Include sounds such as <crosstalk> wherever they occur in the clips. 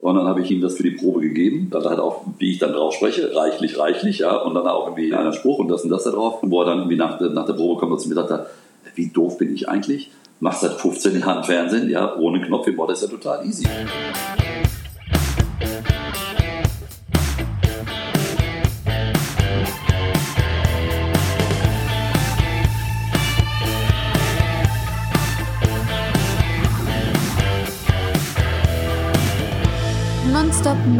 Und dann habe ich ihm das für die Probe gegeben. Dann halt auch, wie ich dann drauf spreche, reichlich, reichlich, ja. Und dann auch irgendwie einen Spruch und das und das da drauf. Und wo er dann irgendwie nach, nach der Probe kommt und zu mir sagt, wie doof bin ich eigentlich? Machst seit 15 Jahren Fernsehen, ja, ohne Knopf im Wort, das ist ja total easy.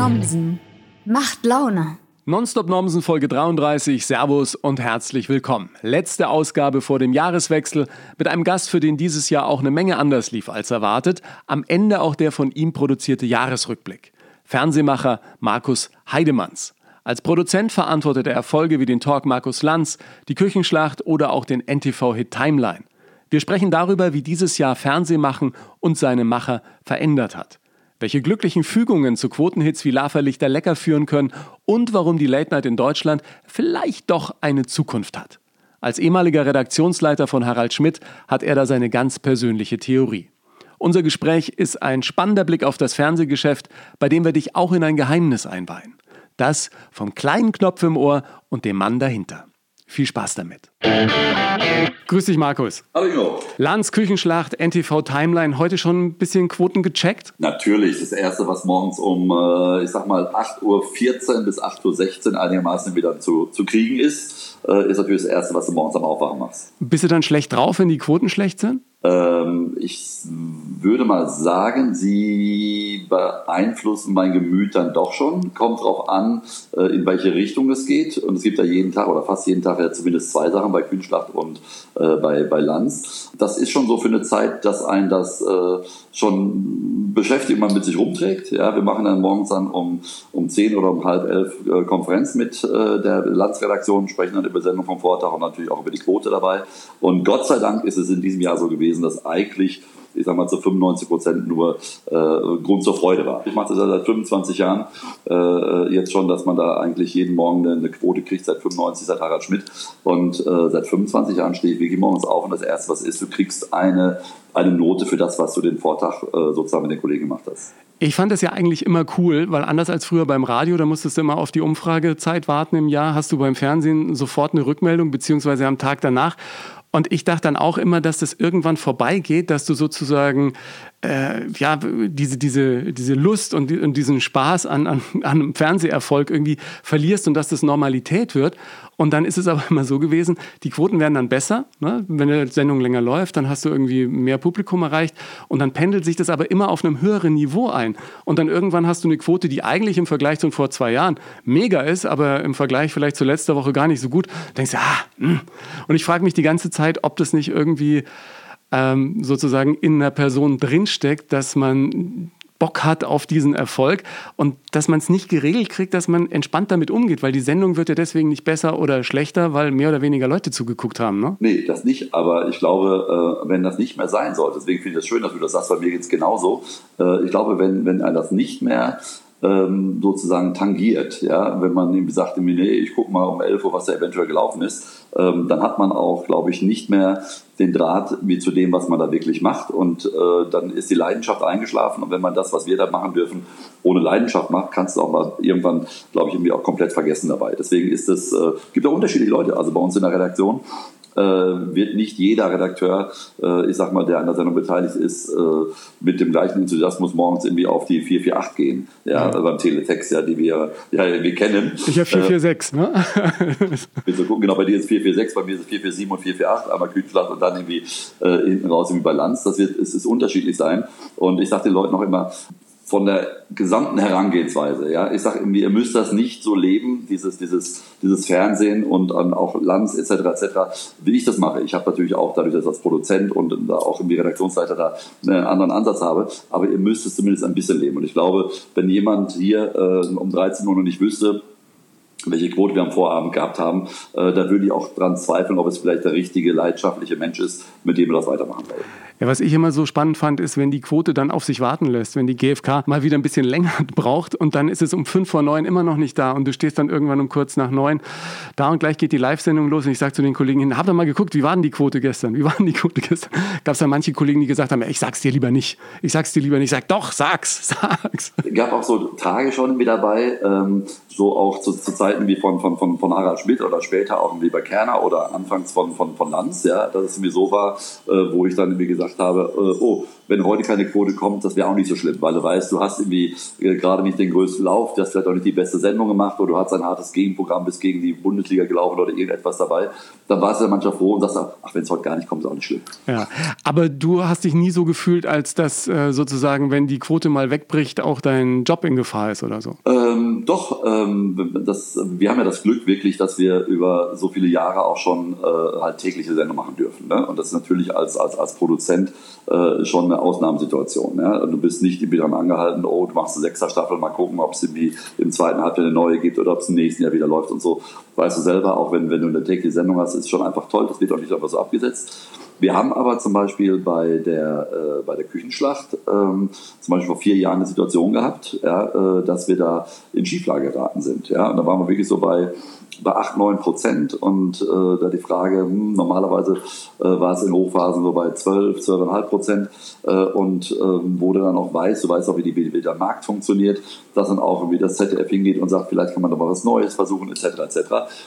Nomsen macht Laune. Nonstop Nomsen Folge 33. Servus und herzlich willkommen. Letzte Ausgabe vor dem Jahreswechsel mit einem Gast, für den dieses Jahr auch eine Menge anders lief als erwartet. Am Ende auch der von ihm produzierte Jahresrückblick. Fernsehmacher Markus Heidemanns. Als Produzent verantwortet er Erfolge wie den Talk Markus Lanz, die Küchenschlacht oder auch den NTV-Hit Timeline. Wir sprechen darüber, wie dieses Jahr Fernsehmachen und seine Macher verändert hat welche glücklichen Fügungen zu Quotenhits wie Laferlichter lecker führen können und warum die Late Night in Deutschland vielleicht doch eine Zukunft hat. Als ehemaliger Redaktionsleiter von Harald Schmidt hat er da seine ganz persönliche Theorie. Unser Gespräch ist ein spannender Blick auf das Fernsehgeschäft, bei dem wir dich auch in ein Geheimnis einweihen. Das vom kleinen Knopf im Ohr und dem Mann dahinter. Viel Spaß damit. Grüß dich, Markus. Hallo, Ingo. Lanz Küchenschlacht, NTV Timeline. Heute schon ein bisschen Quoten gecheckt? Natürlich. Das erste, was morgens um, äh, ich sag mal, 8.14 Uhr bis 8.16 Uhr einigermaßen wieder zu, zu kriegen ist, äh, ist natürlich das erste, was du morgens am Aufwachen machst. Bist du dann schlecht drauf, wenn die Quoten schlecht sind? Ähm, ich würde mal sagen, sie beeinflussen mein Gemüt dann doch schon. Kommt drauf an, äh, in welche Richtung es geht. Und es gibt ja jeden Tag oder fast jeden Tag ja zumindest zwei Sachen bei Kühnschlacht und äh, bei, bei Lanz. Das ist schon so für eine Zeit, dass ein das äh, schon beschäftigt, man mit sich rumträgt. Ja, wir machen dann morgens dann um, um 10 oder um halb elf äh, Konferenz mit äh, der Landsredaktion, sprechen dann über Sendung vom Vortag und natürlich auch über die Quote dabei. Und Gott sei Dank ist es in diesem Jahr so gewesen, dass eigentlich ich sag mal zu 95 Prozent nur äh, Grund zur Freude war. Ich mache das ja seit 25 Jahren äh, jetzt schon, dass man da eigentlich jeden Morgen eine, Quote kriegt, seit 95, seit Harald Schmidt. Und äh, seit 25 Jahren stehe ich wirklich morgens auf und das Erste, was ist, du kriegst eine, eine Note für das, was du den Vortag äh, sozusagen mit den Kollegen gemacht hast. Ich fand das ja eigentlich immer cool, weil anders als früher beim Radio, da musstest du immer auf die Umfragezeit warten im Jahr, hast du beim Fernsehen sofort eine Rückmeldung, beziehungsweise am Tag danach. Und ich dachte dann auch immer, dass das irgendwann vorbeigeht, dass du sozusagen äh, ja, diese, diese, diese Lust und, und diesen Spaß an, an, an einem Fernseherfolg irgendwie verlierst und dass das Normalität wird. Und dann ist es aber <laughs> immer so gewesen, die Quoten werden dann besser. Ne? Wenn die Sendung länger läuft, dann hast du irgendwie mehr Publikum erreicht. Und dann pendelt sich das aber immer auf einem höheren Niveau ein. Und dann irgendwann hast du eine Quote, die eigentlich im Vergleich zu vor zwei Jahren mega ist, aber im Vergleich vielleicht zu letzter Woche gar nicht so gut. Du denkst, ah, mh. Hm. und ich frage mich die ganze Zeit, ob das nicht irgendwie ähm, sozusagen in einer Person drinsteckt, dass man Bock hat auf diesen Erfolg und dass man es nicht geregelt kriegt, dass man entspannt damit umgeht, weil die Sendung wird ja deswegen nicht besser oder schlechter, weil mehr oder weniger Leute zugeguckt haben. Ne? Nee, das nicht, aber ich glaube, äh, wenn das nicht mehr sein sollte, deswegen finde ich das schön, dass du das sagst, bei mir geht es genauso. Äh, ich glaube, wenn, wenn das nicht mehr ähm, sozusagen tangiert. Ja? Wenn man irgendwie sagt, nee, ich gucke mal um 11 Uhr, was da eventuell gelaufen ist, ähm, dann hat man auch, glaube ich, nicht mehr den Draht wie zu dem, was man da wirklich macht. Und äh, dann ist die Leidenschaft eingeschlafen. Und wenn man das, was wir da machen dürfen, ohne Leidenschaft macht, kannst du auch mal irgendwann, glaube ich, irgendwie auch komplett vergessen dabei. Deswegen ist es, äh, gibt auch unterschiedliche Leute. Also bei uns in der Redaktion wird nicht jeder Redakteur, äh, ich sag mal, der an der Sendung beteiligt ist, äh, mit dem gleichen Enthusiasmus morgens irgendwie auf die 448 gehen, ja, ja. beim Teletext, ja, die wir, ja, wir kennen. Ich habe 446, ne? <laughs> wir gucken, genau, bei dir ist 446, bei mir ist es 447 und 448, einmal Küchenschlacht und dann irgendwie äh, hinten raus irgendwie Balance. Das wird, es ist unterschiedlich sein. Und ich sage den Leuten auch immer, von der gesamten Herangehensweise. Ja, ich sage irgendwie, ihr müsst das nicht so leben, dieses dieses dieses Fernsehen und auch Lanz etc. etc. Wie ich das mache. Ich habe natürlich auch dadurch, dass ich als Produzent und da auch irgendwie Redaktionsleiter da einen anderen Ansatz habe. Aber ihr müsst es zumindest ein bisschen leben. Und ich glaube, wenn jemand hier äh, um 13 Uhr noch nicht wüsste, welche Quote wir am Vorabend gehabt haben, äh, da würde ich auch dran zweifeln, ob es vielleicht der richtige, leidenschaftliche Mensch ist, mit dem wir das weitermachen wollen. Ja, was ich immer so spannend fand, ist, wenn die Quote dann auf sich warten lässt, wenn die GfK mal wieder ein bisschen länger <laughs> braucht und dann ist es um fünf vor neun immer noch nicht da und du stehst dann irgendwann um kurz nach neun da und gleich geht die Live-Sendung los und ich sage zu den Kollegen hin, habt ihr mal geguckt, wie war denn die Quote gestern? Wie <laughs> war denn die Quote gestern? Gab es da manche Kollegen, die gesagt haben, ich sag's dir lieber nicht. Ich sag's dir lieber nicht. Ich sag, doch, sag's, <laughs> sag's. Gab auch so Tage schon mit dabei, ähm, so auch zu, zu, Zeiten wie von, von, von, von Harald Schmidt oder später auch ein Lieber Kerner oder anfangs von, von, von Lanz, ja, dass es mir so war, äh, wo ich dann irgendwie gesagt habe, äh, oh, wenn heute keine Quote kommt, das wäre auch nicht so schlimm, weil du weißt, du hast irgendwie äh, gerade nicht den größten Lauf, du hast vielleicht auch nicht die beste Sendung gemacht oder du hast ein hartes Gegenprogramm bis gegen die Bundesliga gelaufen oder irgendetwas dabei. Dann warst du ja manchmal froh und sagst, ach, wenn es heute gar nicht kommt, ist auch nicht schlimm. Ja, aber du hast dich nie so gefühlt, als dass äh, sozusagen, wenn die Quote mal wegbricht, auch dein Job in Gefahr ist oder so? Ähm, doch, ähm, das, wir haben ja das Glück wirklich, dass wir über so viele Jahre auch schon äh, halt tägliche Sendung machen dürfen. Ne? Und das ist natürlich als, als, als Produzent äh, schon eine Ausnahmesituation. Ja? Du bist nicht irgendwie daran angehalten, oh, du machst eine Sechser-Staffel, mal gucken, ob es im zweiten Halbjahr eine neue gibt oder ob es im nächsten Jahr wieder läuft und so. Weißt du selber, auch wenn, wenn du eine tägliche Sendung hast, ist schon einfach toll, das wird auch nicht einfach so abgesetzt. Wir haben aber zum Beispiel bei der, äh, bei der Küchenschlacht ähm, zum Beispiel vor vier Jahren eine Situation gehabt, ja, äh, dass wir da in Schieflage geraten sind. Ja? Und da waren wir wirklich so bei bei 8, 9 Prozent. Und äh, da die Frage, hm, normalerweise äh, war es in Hochphasen so bei 12, 12,5 Prozent. Äh, und ähm, wo du dann auch weißt, du weißt auch, wie, die, wie der Markt funktioniert, dass dann auch irgendwie das ZDF hingeht und sagt, vielleicht kann man doch mal was Neues versuchen, etc. etc.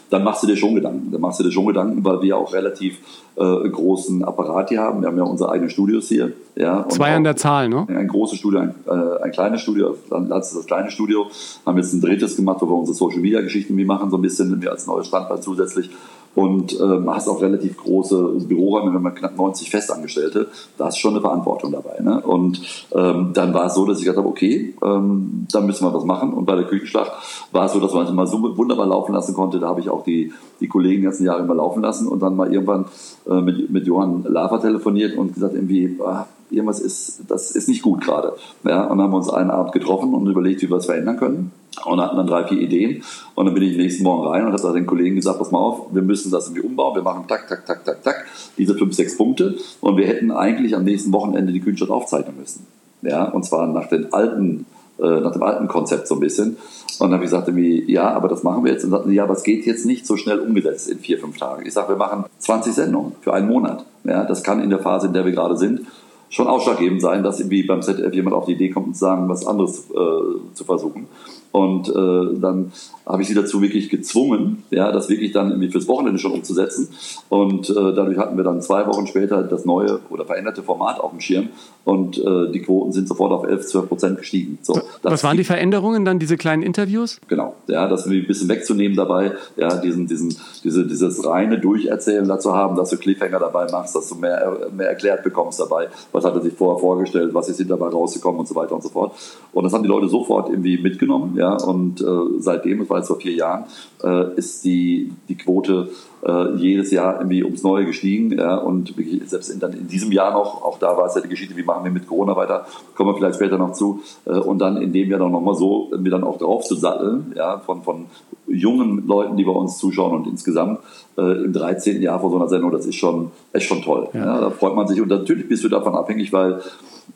Dann machst du dir schon Gedanken. Dann machst du dir schon Gedanken, weil wir auch relativ äh, großen Apparat hier haben. Wir haben ja unsere eigenen Studios hier. Ja, Zwei an der Zahl, ne? Ein großes Studio, ein, äh, ein kleines Studio, dann das, das kleine Studio. Haben jetzt ein drittes gemacht, wo wir unsere Social Media Geschichten machen, so ein bisschen wir als neues Standbein zusätzlich und ähm, hast auch relativ große Büroräume, wenn man knapp 90 Festangestellte, da ist schon eine Verantwortung dabei. Ne? Und ähm, dann war es so, dass ich gesagt habe, okay, ähm, dann müssen wir was machen. Und bei der Küchenschlacht war es so, dass man es mal so wunderbar laufen lassen konnte. Da habe ich auch die, die Kollegen die ganzen Jahre immer laufen lassen und dann mal irgendwann äh, mit, mit Johann Lafer telefoniert und gesagt, irgendwie, ah, irgendwas ist, das ist nicht gut gerade. Ja, und dann haben wir uns einen Abend getroffen und überlegt, wie wir es verändern können. Und hatten dann drei, vier Ideen. Und dann bin ich nächsten Morgen rein und habe den Kollegen gesagt, pass mal auf, wir müssen das irgendwie umbauen. Wir machen tak, tak, tak, tak, tak, diese fünf, sechs Punkte. Und wir hätten eigentlich am nächsten Wochenende die Kühnstadt aufzeichnen müssen. Ja, und zwar nach den alten äh, nach dem alten Konzept so ein bisschen. Und dann habe ich gesagt, ja, aber das machen wir jetzt. Und sagten, ja, aber es geht jetzt nicht so schnell umgesetzt in vier, fünf Tagen. Ich sage, wir machen 20 Sendungen für einen Monat. Ja, das kann in der Phase, in der wir gerade sind, schon ausschlaggebend sein, dass irgendwie beim ZDF jemand auf die Idee kommt, und sagen, was anderes äh, zu versuchen. Und äh, dann habe ich sie dazu wirklich gezwungen, ja, das wirklich dann irgendwie fürs Wochenende schon umzusetzen. Und äh, dadurch hatten wir dann zwei Wochen später das neue oder veränderte Format auf dem Schirm und äh, die Quoten sind sofort auf 11, 12 Prozent gestiegen. So, Was waren die Veränderungen dann, diese kleinen Interviews? Genau, ja, das ein bisschen wegzunehmen dabei, ja, diesen, diesen, diese, dieses reine Durcherzählen dazu haben, dass du Cliffhanger dabei machst, dass du mehr, mehr erklärt bekommst dabei, was hat er sich vorher vorgestellt, was ist dabei rausgekommen und so weiter und so fort. Und das haben die Leute sofort irgendwie mitgenommen, ja, und äh, seitdem, das war jetzt vor vier Jahren, äh, ist die, die Quote äh, jedes Jahr irgendwie ums Neue gestiegen. Ja, und selbst in, dann in diesem Jahr noch, auch da war es ja die Geschichte, wie machen wir mit Corona weiter, kommen wir vielleicht später noch zu. Äh, und dann in dem Jahr dann nochmal so, mir dann auch drauf zu satteln, ja, von, von jungen Leuten, die bei uns zuschauen und insgesamt äh, im 13. Jahr vor so einer Sendung, das ist schon, echt schon toll. Ja. ja. da freut man sich und natürlich bist du davon abhängig, weil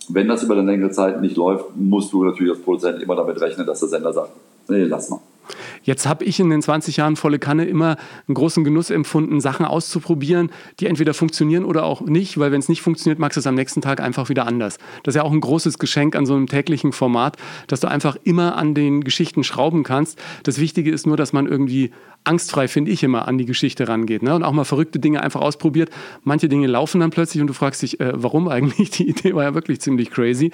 wenn das über eine längere Zeit nicht läuft, musst du natürlich als Produzent immer damit rechnen, dass der Sender sagt, nee, lass mal. Jetzt habe ich in den 20 Jahren volle Kanne immer einen großen Genuss empfunden, Sachen auszuprobieren, die entweder funktionieren oder auch nicht, weil wenn es nicht funktioniert, magst du es am nächsten Tag einfach wieder anders. Das ist ja auch ein großes Geschenk an so einem täglichen Format, dass du einfach immer an den Geschichten schrauben kannst. Das Wichtige ist nur, dass man irgendwie angstfrei, finde ich immer, an die Geschichte rangeht ne? und auch mal verrückte Dinge einfach ausprobiert. Manche Dinge laufen dann plötzlich und du fragst dich, äh, warum eigentlich? Die Idee war ja wirklich ziemlich crazy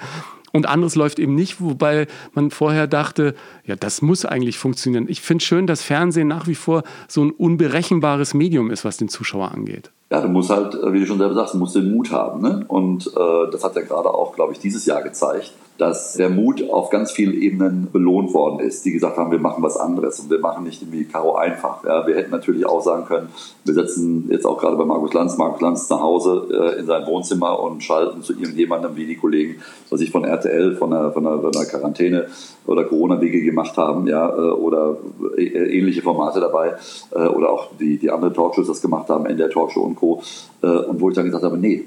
und anderes läuft eben nicht, wobei man vorher dachte, ja, das muss eigentlich funktionieren. Ich finde schön, dass Fernsehen nach wie vor so ein unberechenbares Medium ist, was den Zuschauer angeht. Ja, du musst halt, wie du schon selber sagst, musst den Mut haben. Ne? Und äh, das hat ja gerade auch, glaube ich, dieses Jahr gezeigt, dass der Mut auf ganz vielen Ebenen belohnt worden ist, die gesagt haben, wir machen was anderes und wir machen nicht irgendwie Karo einfach. Ja, wir hätten natürlich auch sagen können, wir setzen jetzt auch gerade bei Markus Lanz, Markus Lanz nach Hause äh, in sein Wohnzimmer und schalten zu irgendjemandem, wie die Kollegen, was ich von RTL, von einer, von einer, von einer Quarantäne oder Corona-Wege gemacht haben, ja, äh, oder äh, ähnliche Formate dabei, äh, oder auch die, die anderen Talkshows das gemacht haben, in der Talkshow und Co. Äh, und wo ich dann gesagt habe, nee,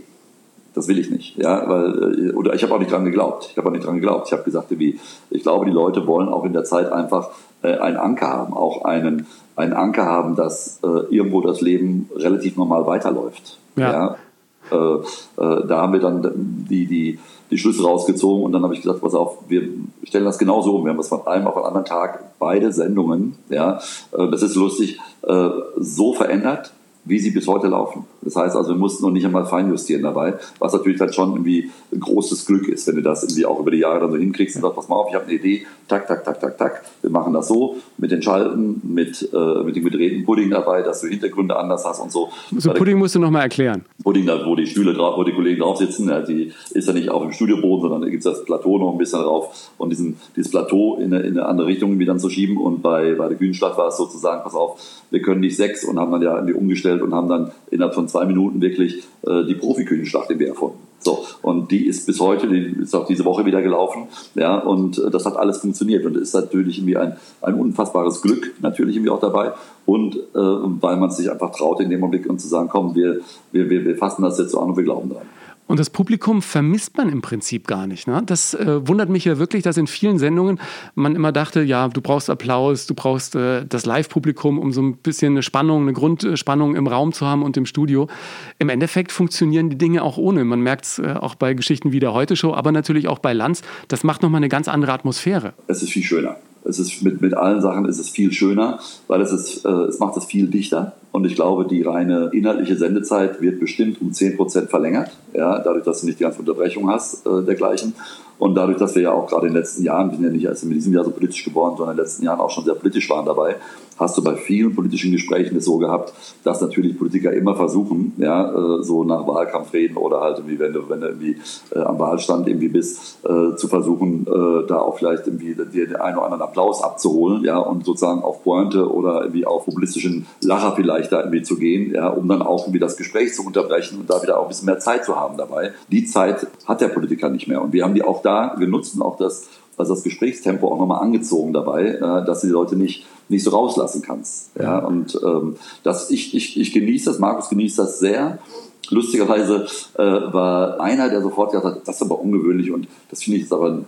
das will ich nicht. Ja, weil, äh, oder ich habe auch nicht dran geglaubt. Ich habe auch nicht dran geglaubt. Ich habe gesagt, wie, ich glaube, die Leute wollen auch in der Zeit einfach äh, einen Anker haben, auch einen, einen Anker haben, dass äh, irgendwo das Leben relativ normal weiterläuft. Ja. ja? Da haben wir dann die, die, die Schlüsse rausgezogen und dann habe ich gesagt, pass auf, wir stellen das genauso um. Wir haben das von einem auf den anderen Tag, beide Sendungen, ja, das ist lustig, so verändert, wie sie bis heute laufen. Das heißt also, wir mussten noch nicht einmal feinjustieren dabei, was natürlich dann schon irgendwie ein großes Glück ist, wenn du das irgendwie auch über die Jahre dann so hinkriegst und sagst, pass mal auf, ich habe eine Idee, tak, tak, tak, tak, tak, wir machen das so, mit den Schalten, mit, äh, mit dem gedrehten Pudding dabei, dass du Hintergründe anders hast und so. So Pudding musst du nochmal erklären. Pudding, da wo die Stühle drauf, wo die Kollegen drauf sitzen, ja, die ist ja nicht auf dem Studioboden, sondern da gibt es das Plateau noch ein bisschen drauf und diesen, dieses Plateau in eine, in eine andere Richtung dann zu schieben und bei, bei der Kühnstadt war es sozusagen, pass auf, wir können nicht sechs und haben dann ja irgendwie umgestellt und haben dann innerhalb von zwei Minuten wirklich äh, die Profiküchenschlacht irgendwie erfunden. So, und die ist bis heute, die ist auch diese Woche wieder gelaufen, ja, und äh, das hat alles funktioniert und ist natürlich irgendwie ein, ein unfassbares Glück natürlich irgendwie auch dabei und äh, weil man sich einfach traut in dem Augenblick und zu sagen, komm, wir, wir, wir, wir fassen das jetzt so an und wir glauben dran. Und das Publikum vermisst man im Prinzip gar nicht. Ne? Das äh, wundert mich ja wirklich, dass in vielen Sendungen man immer dachte, ja, du brauchst Applaus, du brauchst äh, das Live-Publikum, um so ein bisschen eine Spannung, eine Grundspannung im Raum zu haben und im Studio. Im Endeffekt funktionieren die Dinge auch ohne. Man merkt es äh, auch bei Geschichten wie der Heute-Show, aber natürlich auch bei Lanz. Das macht nochmal eine ganz andere Atmosphäre. Es ist viel schöner. Es ist mit, mit allen Sachen ist es viel schöner, weil es, ist, äh, es macht es viel dichter. Und ich glaube, die reine inhaltliche Sendezeit wird bestimmt um 10% verlängert, ja, dadurch, dass du nicht die ganze Unterbrechung hast, äh, dergleichen. Und dadurch, dass wir ja auch gerade in den letzten Jahren, wir sind ja nicht erst in diesem Jahr so politisch geworden, sondern in den letzten Jahren auch schon sehr politisch waren dabei, hast du bei vielen politischen Gesprächen es so gehabt, dass natürlich Politiker immer versuchen, ja, äh, so nach Wahlkampfreden oder halt irgendwie, wenn du, wenn du irgendwie äh, am Wahlstand irgendwie bist, äh, zu versuchen, da auch vielleicht irgendwie dir den einen oder anderen Applaus abzuholen, ja, und sozusagen auf Pointe oder irgendwie auf populistischen Lacher vielleicht da irgendwie zu gehen, ja, um dann auch irgendwie das Gespräch zu unterbrechen und da wieder auch ein bisschen mehr Zeit zu haben dabei. Die Zeit hat der Politiker nicht mehr und wir haben die auch da genutzt und auch das, also das Gesprächstempo auch nochmal angezogen dabei, äh, dass du die Leute nicht, nicht so rauslassen kannst. Ja, und ähm, das, ich, ich, ich genieße das, Markus genießt das sehr. Lustigerweise äh, war einer, der sofort gesagt hat, das ist aber ungewöhnlich und das finde ich jetzt aber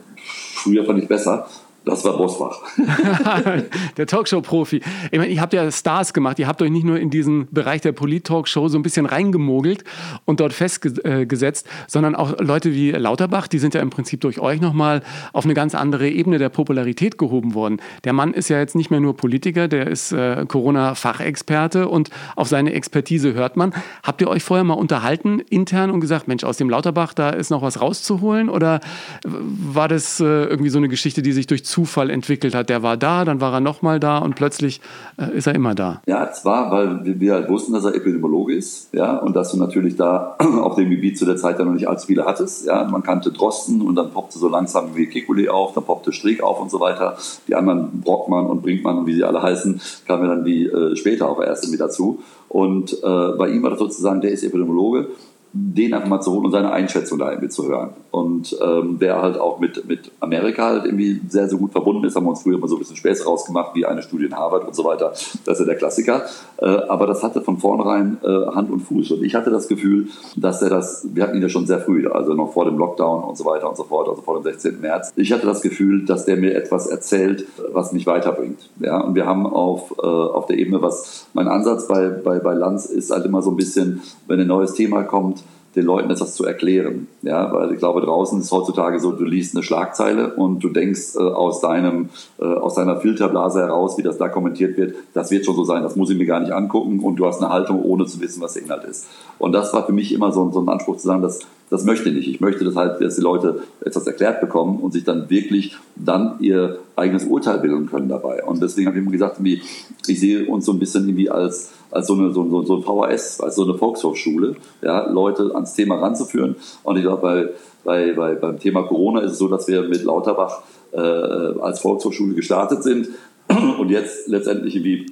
früher fand ich besser. Das war Bosbach. <laughs> der Talkshow-Profi. Ich meine, ihr habt ja Stars gemacht. Ihr habt euch nicht nur in diesen Bereich der Polit-Talkshow so ein bisschen reingemogelt und dort festgesetzt, sondern auch Leute wie Lauterbach, die sind ja im Prinzip durch euch nochmal auf eine ganz andere Ebene der Popularität gehoben worden. Der Mann ist ja jetzt nicht mehr nur Politiker, der ist äh, Corona-Fachexperte und auf seine Expertise hört man. Habt ihr euch vorher mal unterhalten intern und gesagt, Mensch, aus dem Lauterbach, da ist noch was rauszuholen? Oder war das äh, irgendwie so eine Geschichte, die sich durch Zufall entwickelt hat. Der war da, dann war er nochmal da und plötzlich äh, ist er immer da. Ja, zwar, weil wir halt wussten, dass er Epidemiologe ist, ja, und dass du natürlich da <clears throat> auf dem Gebiet zu der Zeit ja noch nicht allzu viele hattest. Ja, man kannte Drosten und dann poppte so langsam wie Kekulé auf, dann poppte Strick auf und so weiter. Die anderen Brockmann und Brinkmann wie sie alle heißen, kamen dann wie äh, später auch erst mit dazu. Und äh, bei ihm war das sozusagen, der ist Epidemiologe den einfach mal zu holen und seine Einschätzung da irgendwie zu hören. Und ähm, der halt auch mit, mit Amerika halt irgendwie sehr, sehr gut verbunden ist, haben wir uns früher immer so ein bisschen Späße rausgemacht, wie eine Studie in Harvard und so weiter. Das ist ja der Klassiker. Äh, aber das hatte von vornherein äh, Hand und Fuß. Und ich hatte das Gefühl, dass er das, wir hatten ihn ja schon sehr früh, also noch vor dem Lockdown und so weiter und so fort, also vor dem 16. März. Ich hatte das Gefühl, dass der mir etwas erzählt, was mich weiterbringt. Ja, und wir haben auf, äh, auf der Ebene, was mein Ansatz bei, bei, bei Lanz ist halt immer so ein bisschen, wenn ein neues Thema kommt, den Leuten etwas zu erklären. Ja, weil ich glaube, draußen ist heutzutage so, du liest eine Schlagzeile und du denkst äh, aus deinem, äh, aus deiner Filterblase heraus, wie das da kommentiert wird, das wird schon so sein, das muss ich mir gar nicht angucken und du hast eine Haltung, ohne zu wissen, was der Inhalt ist. Und das war für mich immer so, so ein Anspruch zu sagen, dass Das möchte ich nicht. Ich möchte, dass halt, dass die Leute etwas erklärt bekommen und sich dann wirklich dann ihr eigenes Urteil bilden können dabei. Und deswegen habe ich immer gesagt, ich sehe uns so ein bisschen irgendwie als, als so eine, so, so ein VHS, als so eine Volkshochschule, ja, Leute ans Thema ranzuführen. Und ich glaube, bei, bei, bei, beim Thema Corona ist es so, dass wir mit Lauterbach äh, als Volkshochschule gestartet sind <clears throat> und jetzt letztendlich irgendwie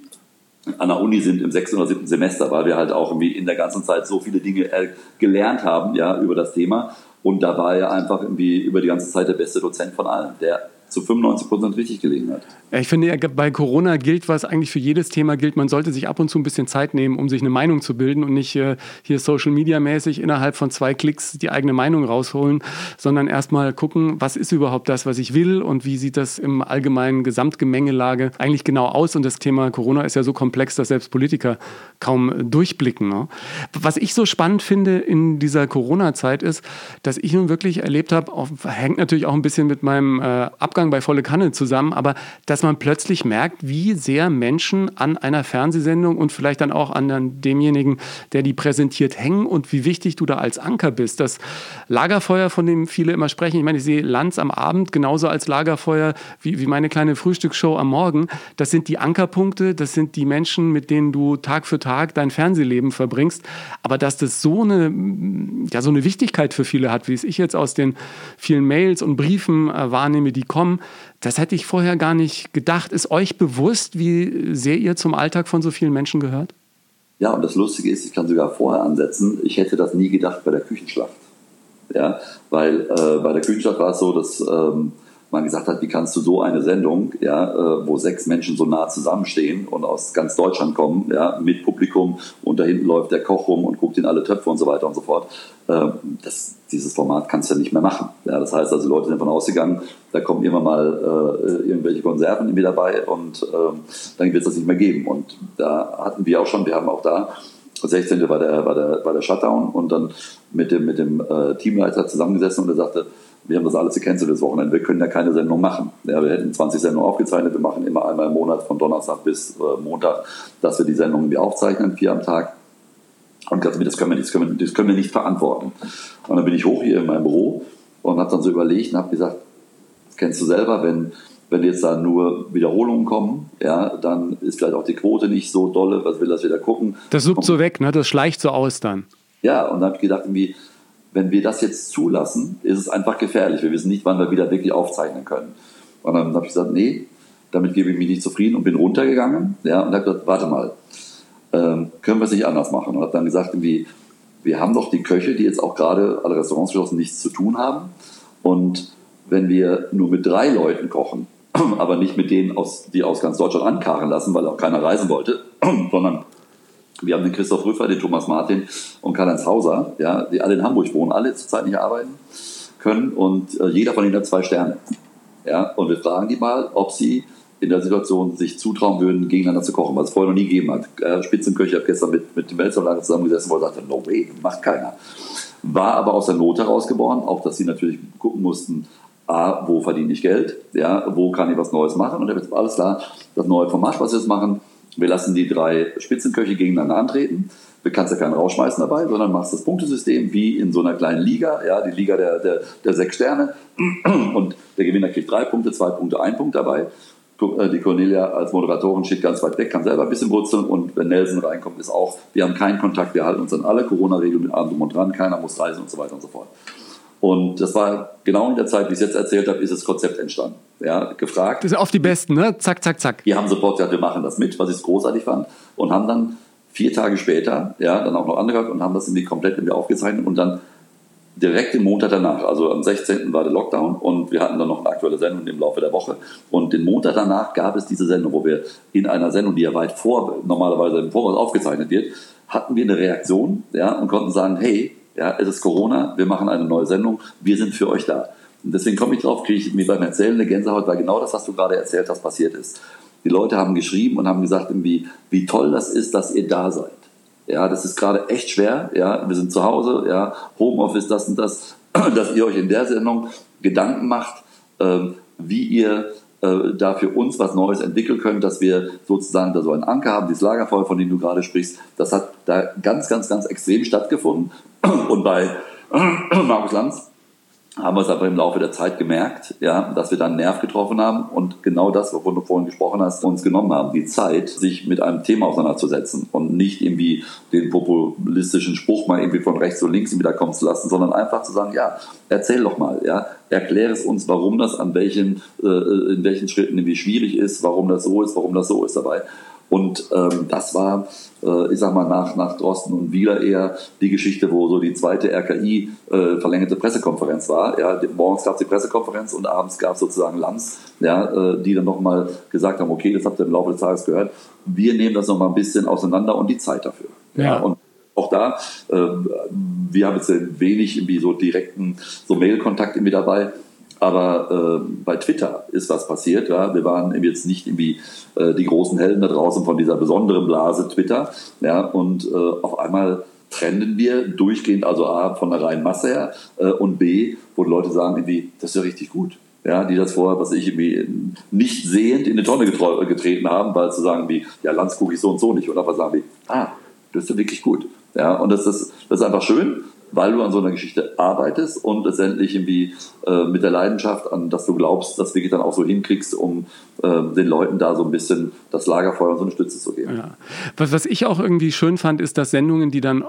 an der Uni sind im sechsten oder siebten Semester, weil wir halt auch irgendwie in der ganzen Zeit so viele Dinge äh, gelernt haben, ja, über das Thema. Und da war er einfach irgendwie über die ganze Zeit der beste Dozent von allen, der zu 95 Prozent richtig gelegen hat. Ich finde, bei Corona gilt, was eigentlich für jedes Thema gilt, man sollte sich ab und zu ein bisschen Zeit nehmen, um sich eine Meinung zu bilden und nicht äh, hier Social Media mäßig innerhalb von zwei Klicks die eigene Meinung rausholen, sondern erstmal gucken, was ist überhaupt das, was ich will und wie sieht das im allgemeinen Gesamtgemengelage eigentlich genau aus. Und das Thema Corona ist ja so komplex, dass selbst Politiker kaum durchblicken. Ne? Was ich so spannend finde in dieser Corona-Zeit ist, dass ich nun wirklich erlebt habe, hängt natürlich auch ein bisschen mit meinem äh, Abgang bei Volle Kanne zusammen, aber dass man plötzlich merkt, wie sehr Menschen an einer Fernsehsendung und vielleicht dann auch an demjenigen, der die präsentiert, hängen und wie wichtig du da als Anker bist. Das Lagerfeuer, von dem viele immer sprechen, ich meine, ich sehe Lanz am Abend genauso als Lagerfeuer wie, wie meine kleine Frühstücksshow am Morgen. Das sind die Ankerpunkte, das sind die Menschen, mit denen du Tag für Tag dein Fernsehleben verbringst. Aber dass das so eine, ja, so eine Wichtigkeit für viele hat, wie es ich jetzt aus den vielen Mails und Briefen äh, wahrnehme, die kommen, kommen. Das hätte ich vorher gar nicht gedacht. Ist euch bewusst, wie sehr ihr zum Alltag von so vielen Menschen gehört? Ja, und das Lustige ist, ich kann sogar vorher ansetzen, ich hätte das nie gedacht bei der Küchenschlacht. Ja, weil äh, bei der Küchenschlacht war es so, dass ähm, man gesagt hat, wie kannst du so eine Sendung, ja, äh, wo sechs Menschen so nah zusammenstehen und aus ganz Deutschland kommen, ja, mit Publikum und da hinten läuft der Koch rum und guckt in alle Töpfe und so weiter und so fort. Äh, das, dieses Format kannst du ja nicht mehr machen. Ja, das heißt also, Leute sind davon ausgegangen, da kommen immer mal äh, irgendwelche Konserven mit dabei und äh, dann wird es das nicht mehr geben. Und da hatten wir auch schon, wir haben auch da 16. war der, war der, war der Shutdown und dann mit dem, mit dem äh, Teamleiter zusammengesessen und er sagte, wir haben das alles gecancelt das Wochenende, wir können ja keine Sendung machen. Ja, wir hätten 20 Sendungen aufgezeichnet, wir machen immer einmal im Monat von Donnerstag bis äh, Montag, dass wir die Sendungen irgendwie aufzeichnen, vier am Tag. Und das können, wir nicht, das, können wir, das können wir nicht verantworten. Und dann bin ich hoch hier in meinem Büro und habe dann so überlegt und habe gesagt, das kennst du selber, wenn, wenn jetzt da nur Wiederholungen kommen, ja, dann ist vielleicht auch die Quote nicht so dolle, was will das wieder gucken. Das suppt so weg, ne? das schleicht so aus dann. Ja, und dann habe ich gedacht, irgendwie, wenn wir das jetzt zulassen, ist es einfach gefährlich. Wir wissen nicht, wann wir wieder wirklich aufzeichnen können. Und dann habe ich gesagt, nee, damit gebe ich mich nicht zufrieden und bin runtergegangen ja, und habe gesagt, warte mal, ähm, können wir es nicht anders machen? Und habe dann gesagt, irgendwie, wir haben doch die Köche, die jetzt auch gerade alle Restaurants geschlossen nichts zu tun haben. Und wenn wir nur mit drei Leuten kochen, <clears throat> aber nicht mit denen, aus, die aus ganz Deutschland ankarren lassen, weil auch keiner reisen wollte, <clears throat> sondern wir haben den Christoph Rüffer, den Thomas Martin und Karl-Heinz Hauser, ja, die alle in Hamburg wohnen, alle zurzeit nicht arbeiten können und äh, jeder von ihnen hat zwei Sterne. Ja, und wir fragen die mal, ob sie in der Situation sich zutrauen würden, gegeneinander zu kochen, was es vorher noch nie gegeben hat. Äh, Spitzenköche hat gestern mit, mit dem Weltverlag zusammengesessen, wo er sagte, no way, macht keiner. War aber aus der Not herausgeboren, auch dass sie natürlich gucken mussten, A, wo verdiene ich Geld, ja, wo kann ich was Neues machen und er wird alles klar, das neue Format, was wir jetzt machen, wir lassen die drei Spitzenköche gegeneinander antreten. Du kannst ja keinen rausschmeißen dabei, sondern machst das Punktesystem wie in so einer kleinen Liga, ja, die Liga der, der, der sechs Sterne. Und der Gewinner kriegt drei Punkte, zwei Punkte, ein Punkt dabei. Äh, die Cornelia als Moderatorin steht ganz weit weg, kann selber ein bisschen brutzeln und wenn Nelson reinkommt, ist auch, wir haben keinen Kontakt, wir halten uns an alle Corona-Regeln mit allem und dran, keiner muss reisen und so weiter und so fort. Und das war genau in der Zeit, wie ich es jetzt erzählt habe, ist das Konzept entstanden. Ja, gefragt. Das ist auf die Besten, ne? Zack, zack, zack. Die haben sofort gesagt, wir machen das mit, was ich großartig fand. Und haben dann vier Tage später, ja, dann auch noch angehört und haben das irgendwie komplett irgendwie aufgezeichnet und dann direkt den Montag danach, also am 16. war der Lockdown und wir hatten dann noch eine aktuelle Sendung im Laufe der Woche. Und den Montag danach gab es diese Sendung, wo wir in einer Sendung, die ja weit vor, normalerweise im Voraus aufgezeichnet wird, hatten wir eine Reaktion ja, und konnten sagen, hey, ja, es ist Corona, wir machen eine neue Sendung, wir sind für euch da. Und deswegen komme ich drauf, kriege ich mir beim Erzählen eine Gänsehaut, weil genau das, was du gerade erzählt hast, passiert ist. Die Leute haben geschrieben und haben gesagt, irgendwie, wie toll das ist, dass ihr da seid. Ja, das ist gerade echt schwer. Ja, wir sind zu Hause. Ja, Homeoffice, das und das, <clears throat> dass ihr euch in der Sendung Gedanken macht, ähm, wie ihr äh, da für uns was Neues entwickeln können, dass wir sozusagen da so einen Anker haben, dieses Lagerfeuer, von dem du gerade sprichst, das hat da ganz, ganz, ganz extrem stattgefunden. Und bei <clears throat> Markus Lanz, haben wir es aber im Laufe der Zeit gemerkt, ja, dass wir dann einen Nerv getroffen haben und genau das, wovon du vorhin gesprochen hast, uns genommen haben, die Zeit, sich mit einem Thema auseinanderzusetzen und nicht irgendwie den populistischen Spruch mal irgendwie von rechts und links wieder kommen zu lassen, sondern einfach zu sagen, ja, erzähl doch mal, ja, erkläre es uns, warum das an welchen, äh, in welchen Schritten irgendwie schwierig ist, warum das so ist, warum das so ist dabei. Und ähm, das war, äh, ich sag mal, nach, nach Drosten und Wieler eher die Geschichte, wo so die zweite RKI äh, verlängerte Pressekonferenz war. Ja, morgens gab es die Pressekonferenz und abends gab es sozusagen Lanz, ja, äh, die dann nochmal gesagt haben, okay, das habt ihr im Laufe des Tages gehört. Wir nehmen das nochmal ein bisschen auseinander und die Zeit dafür. Ja. ja und auch da, äh, wir haben jetzt wenig irgendwie so direkten so Mail-Kontakt irgendwie dabei. Aber äh, bei Twitter ist was passiert. Ja? Wir waren jetzt nicht irgendwie äh, die großen Helden da draußen von dieser besonderen Blase Twitter. Ja? Und äh, auf einmal trennen wir durchgehend, also A, von der reinen Masse her äh, und B, wo die Leute sagen, irgendwie, das ist ja richtig gut. Ja, die das vorher, was ich irgendwie nicht sehend in eine Tonne getreten haben, weil zu sagen wie, ja, Lanz gucke ich so und so nicht. Und einfach sagen wie, ah, das ist ja wirklich gut. Ja, und das ist, das ist einfach schön weil du an so einer Geschichte arbeitest und letztendlich irgendwie äh, mit der Leidenschaft an, dass du glaubst, das wirklich dann auch so hinkriegst, um äh, den Leuten da so ein bisschen das Lagerfeuer und so eine Stütze zu geben. Ja. Was, was ich auch irgendwie schön fand, ist, dass Sendungen, die dann